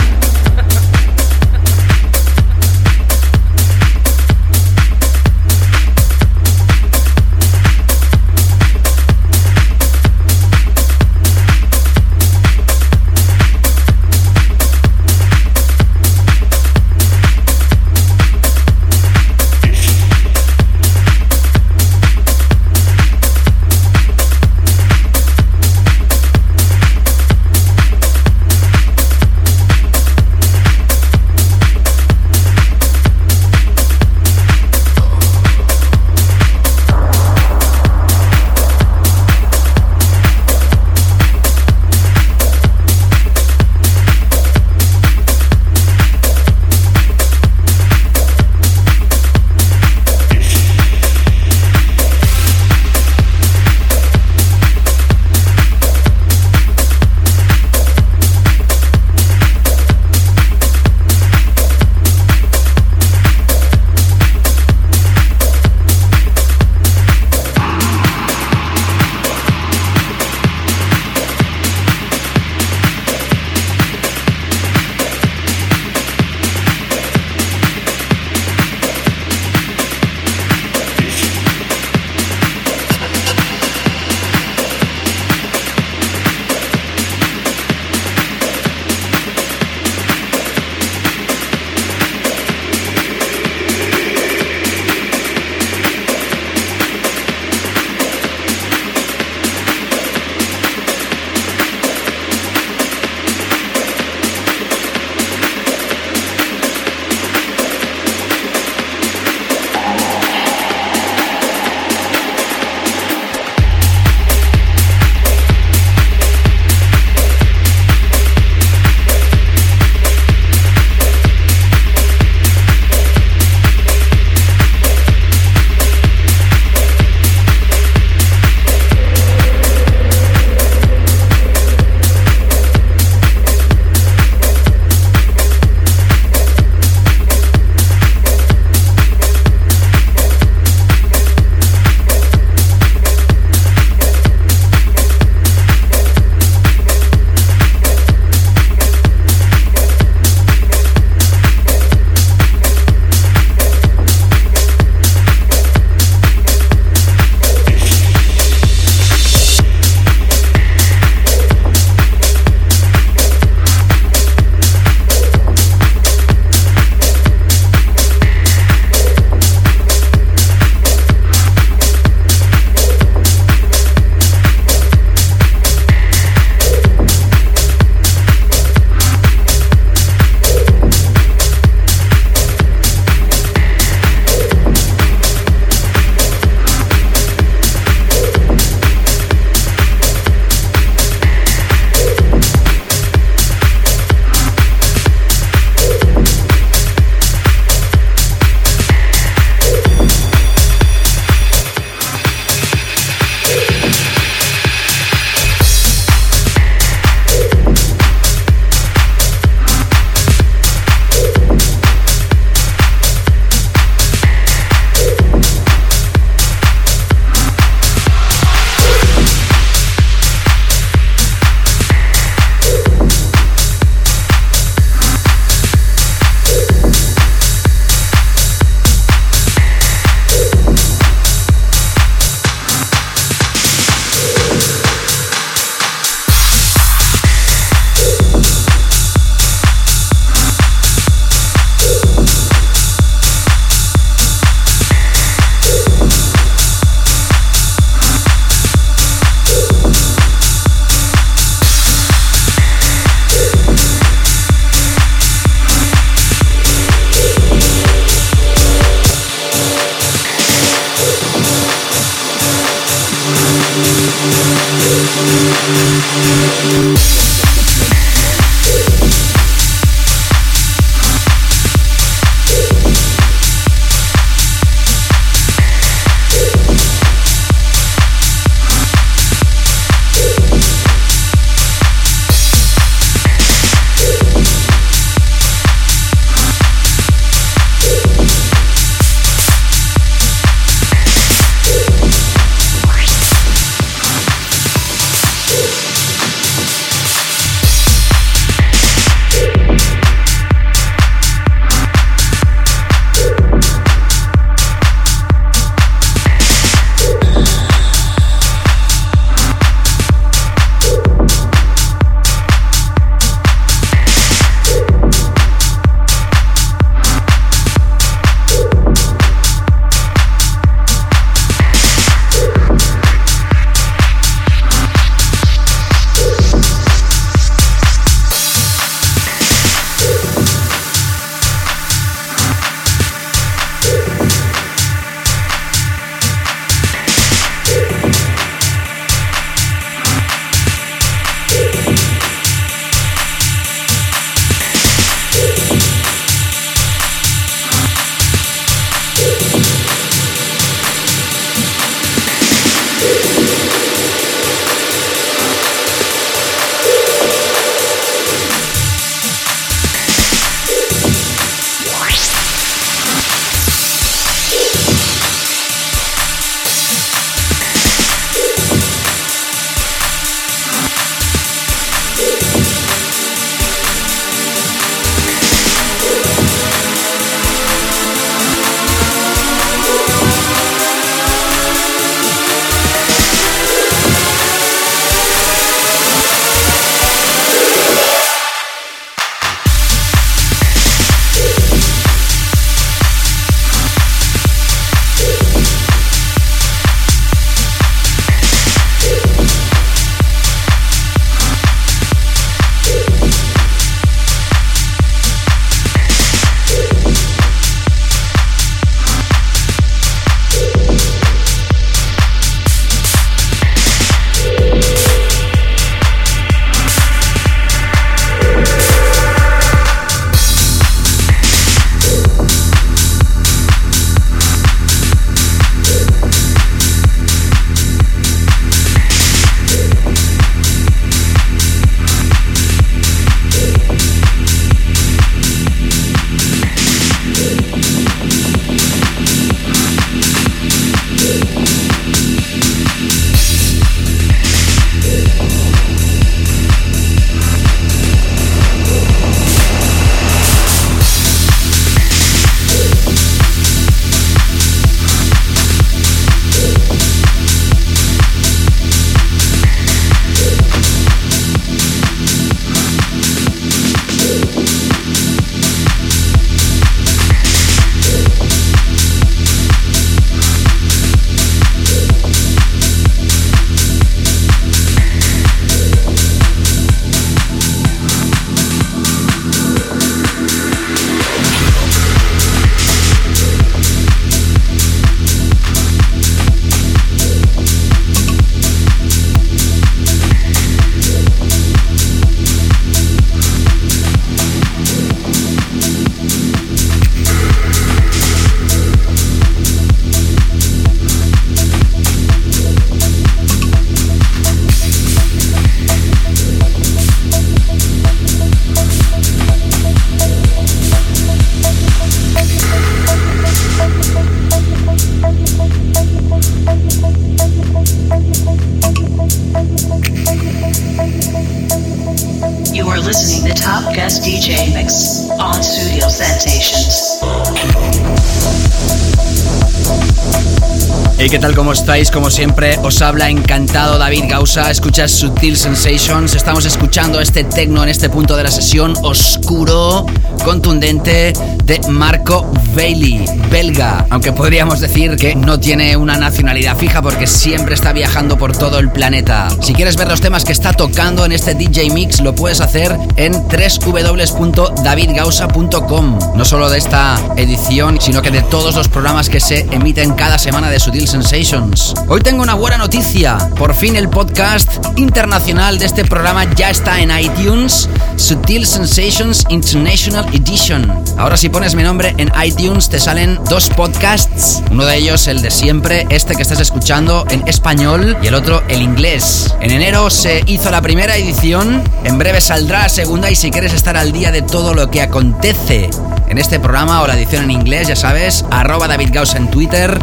tal? ¿Cómo estáis? Como siempre, os habla encantado David Gausa. Escuchas Sutil Sensations. Estamos escuchando este tecno en este punto de la sesión oscuro, contundente de Marco Bailey, belga. Aunque podríamos decir que no tiene una nacionalidad fija porque siempre está viajando por todo el planeta. Si quieres ver los temas que está tocando en este DJ Mix, lo puedes hacer en www.davidgausa.com. No solo de esta edición, sino que de todos los programas que se emiten cada semana de Sutil Sensations. Hoy tengo una buena noticia. Por fin el podcast internacional de este programa ya está en iTunes. Sutil Sensations International Edition. Ahora si pones mi nombre en iTunes te salen dos podcasts. Uno de ellos el de siempre, este que estás escuchando en español y el otro el inglés. En enero se hizo la primera edición. En breve saldrá la segunda y si quieres estar al día de todo lo que acontece en este programa o la edición en inglés, ya sabes, arroba David Gausa en Twitter,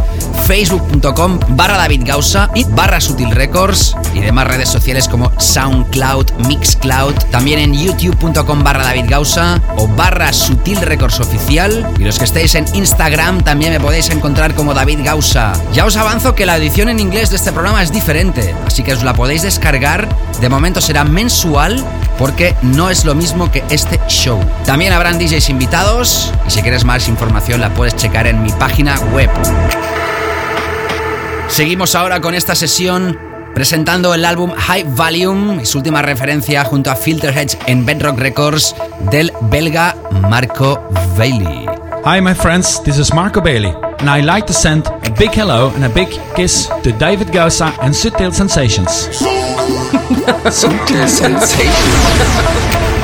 facebook.com barra David Gausa y barra Sutil Records y demás redes sociales como SoundCloud, Mixcloud, también en youtube.com barra David Gausa o barra Sutil Records Oficial y los que estéis en Instagram también me podéis encontrar como David Gausa. Ya os avanzo que la edición en inglés de este programa es diferente, así que os la podéis descargar, de momento será mensual porque no es lo mismo que este show. También habrán DJs invitados y si quieres más información la puedes checar en mi página web. Seguimos ahora con esta sesión presentando el álbum High Volume y su última referencia junto a Filterheads en Bedrock Records del belga Marco Bailey. Hi my friends, this is Marco Bailey and I'd like to send a big hello and a big kiss to David Gausa and Sutil Sensations. Sutil Sensations.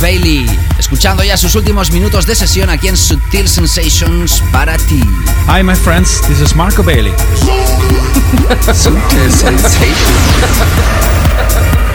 Bailey. Escuchando ya sus últimos minutos de sesión aquí en Sutil Sensations para ti. Hi, my friends, this is Marco Bailey. [LAUGHS] Sutil Sensations. [LAUGHS]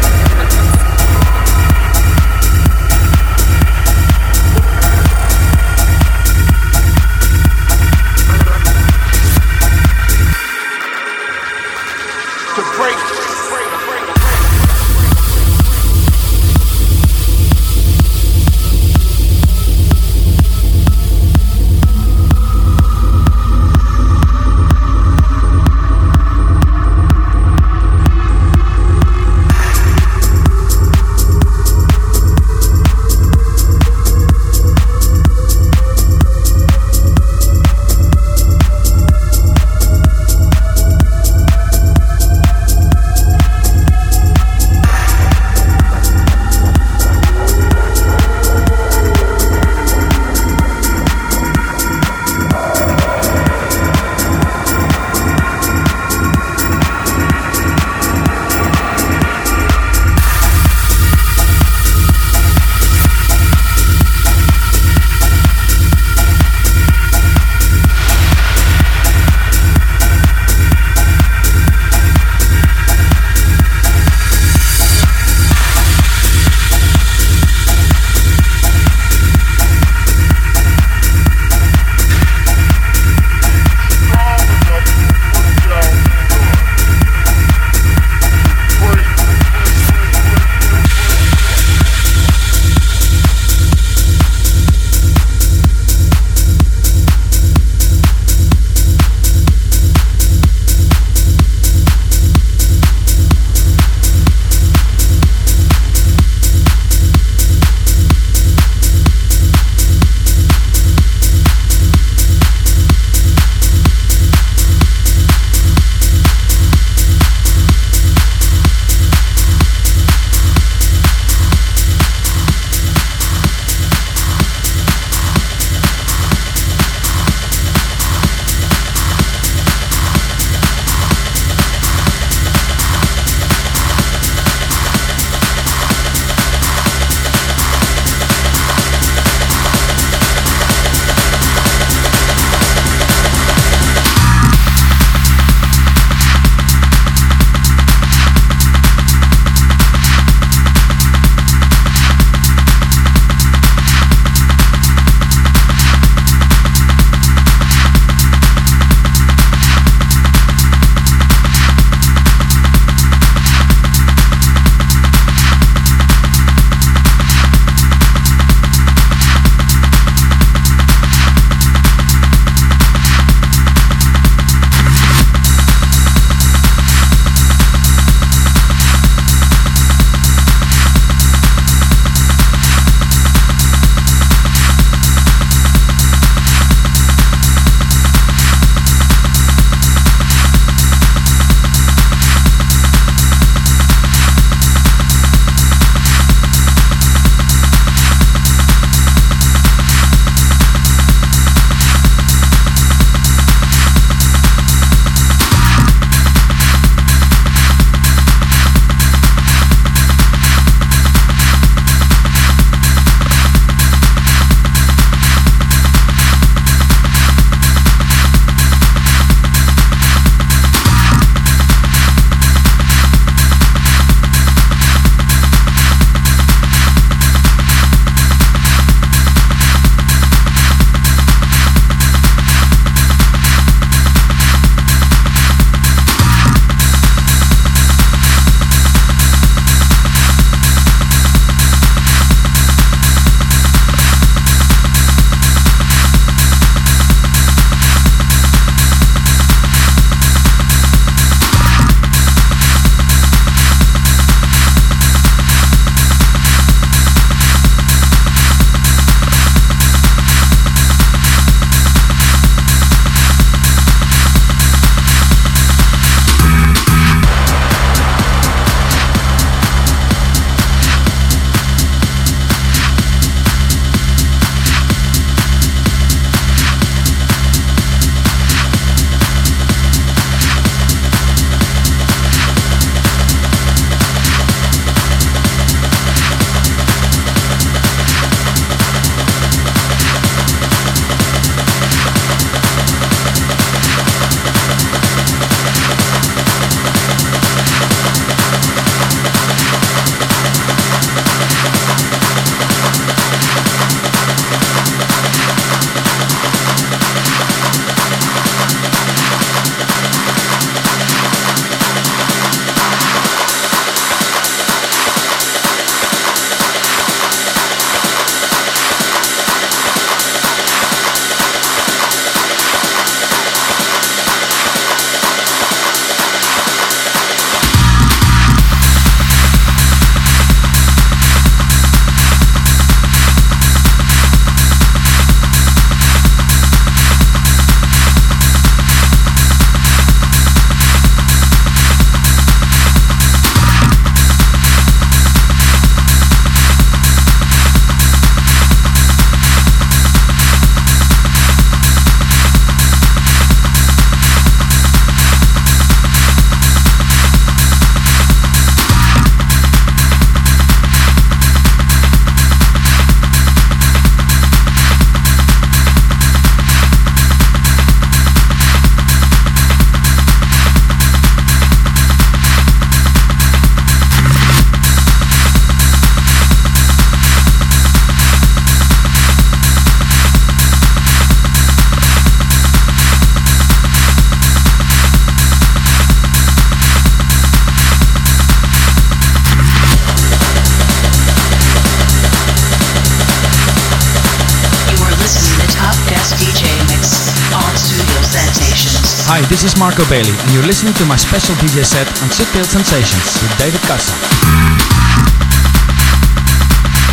Marco Bailey, and you're listening to my special DJ set on Subtle Sensations with David Casa.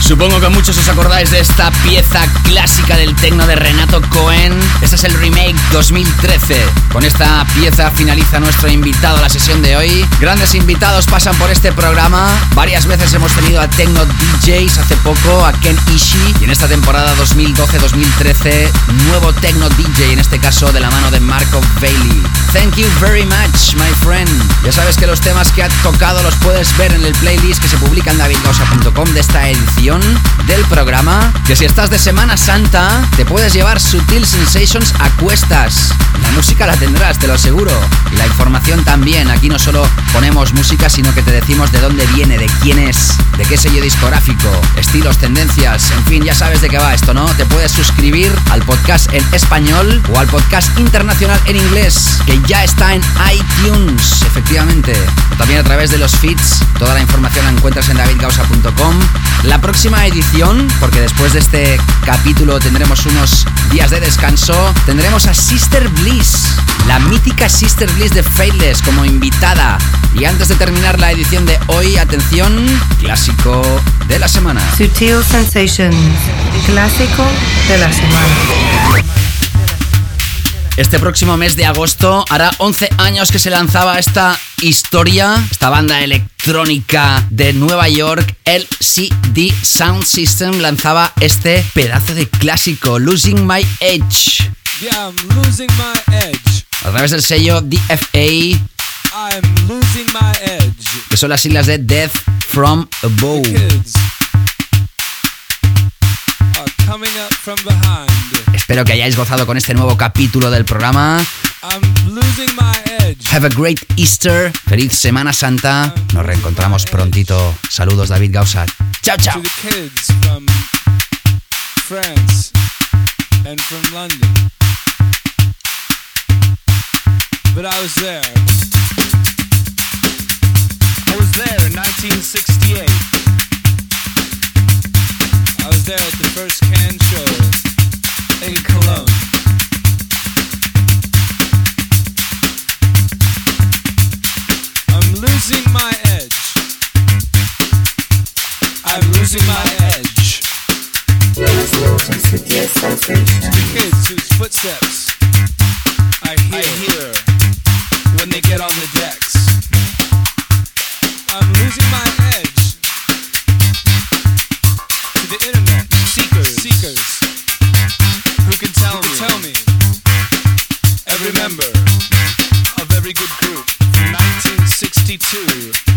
Supongo que muchos os acordáis de esta pieza clásica del tecno de Renato Cohen. Este es el remake 2013. Con esta pieza finaliza nuestro invitado a la sesión de hoy. Grandes invitados pasan por este programa. Varias veces hemos tenido a Tecno DJs hace poco, a Ken Ishii. Y en esta temporada 2012-2013, nuevo Tecno DJ, en este caso de la mano de Marco Bailey. Thank you very much, my friend. Ya sabes que los temas que ha tocado los puedes ver en el playlist que se publica en davidgausa.com de esta edición del programa. Que si estás de Semana Santa, te puedes llevar Sutil Sensations a cuestas. La música la tendrás, te lo aseguro. Y la información también. Aquí no solo ponemos música, sino que te decimos de dónde viene, de quién es, de qué sello discográfico, estilos, tendencias. En fin, ya sabes de qué va esto, ¿no? Te puedes suscribir al podcast en español o al podcast internacional en inglés, que ya está en iTunes, efectivamente. También a través de los feeds. Toda la información la encuentras en davidgausa.com. La próxima edición, porque después de este capítulo tendremos unos días de descanso, tendremos a Sister Bliss, la mítica Sister Bliss de Faithless como invitada. Y antes de terminar la edición de hoy, atención, clásico de la semana. Sutil Sensations, clásico de la semana. Este próximo mes de agosto hará 11 años que se lanzaba esta historia, esta banda electrónica de Nueva York, LCD Sound System, lanzaba este pedazo de clásico, Losing My Edge. Yeah, I'm losing my edge. A través del sello DFA, I'm losing my edge. que son las siglas de Death from Above. Espero que hayáis gozado con este nuevo capítulo del programa. I'm losing my edge. Have a great Easter. Feliz Semana Santa. Nos reencontramos prontito. Saludos, David Gausa. Chao, chao. To the kids from France and from London. But I was there. I was there in 1968. I was there at the first can show in Cologne. Losing my edge. I'm losing my edge. The kids whose footsteps I hear, when they get on the decks. I'm losing my edge to the internet seekers, seekers who can tell me, tell me every member of every good group 52.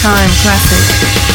Time Classic.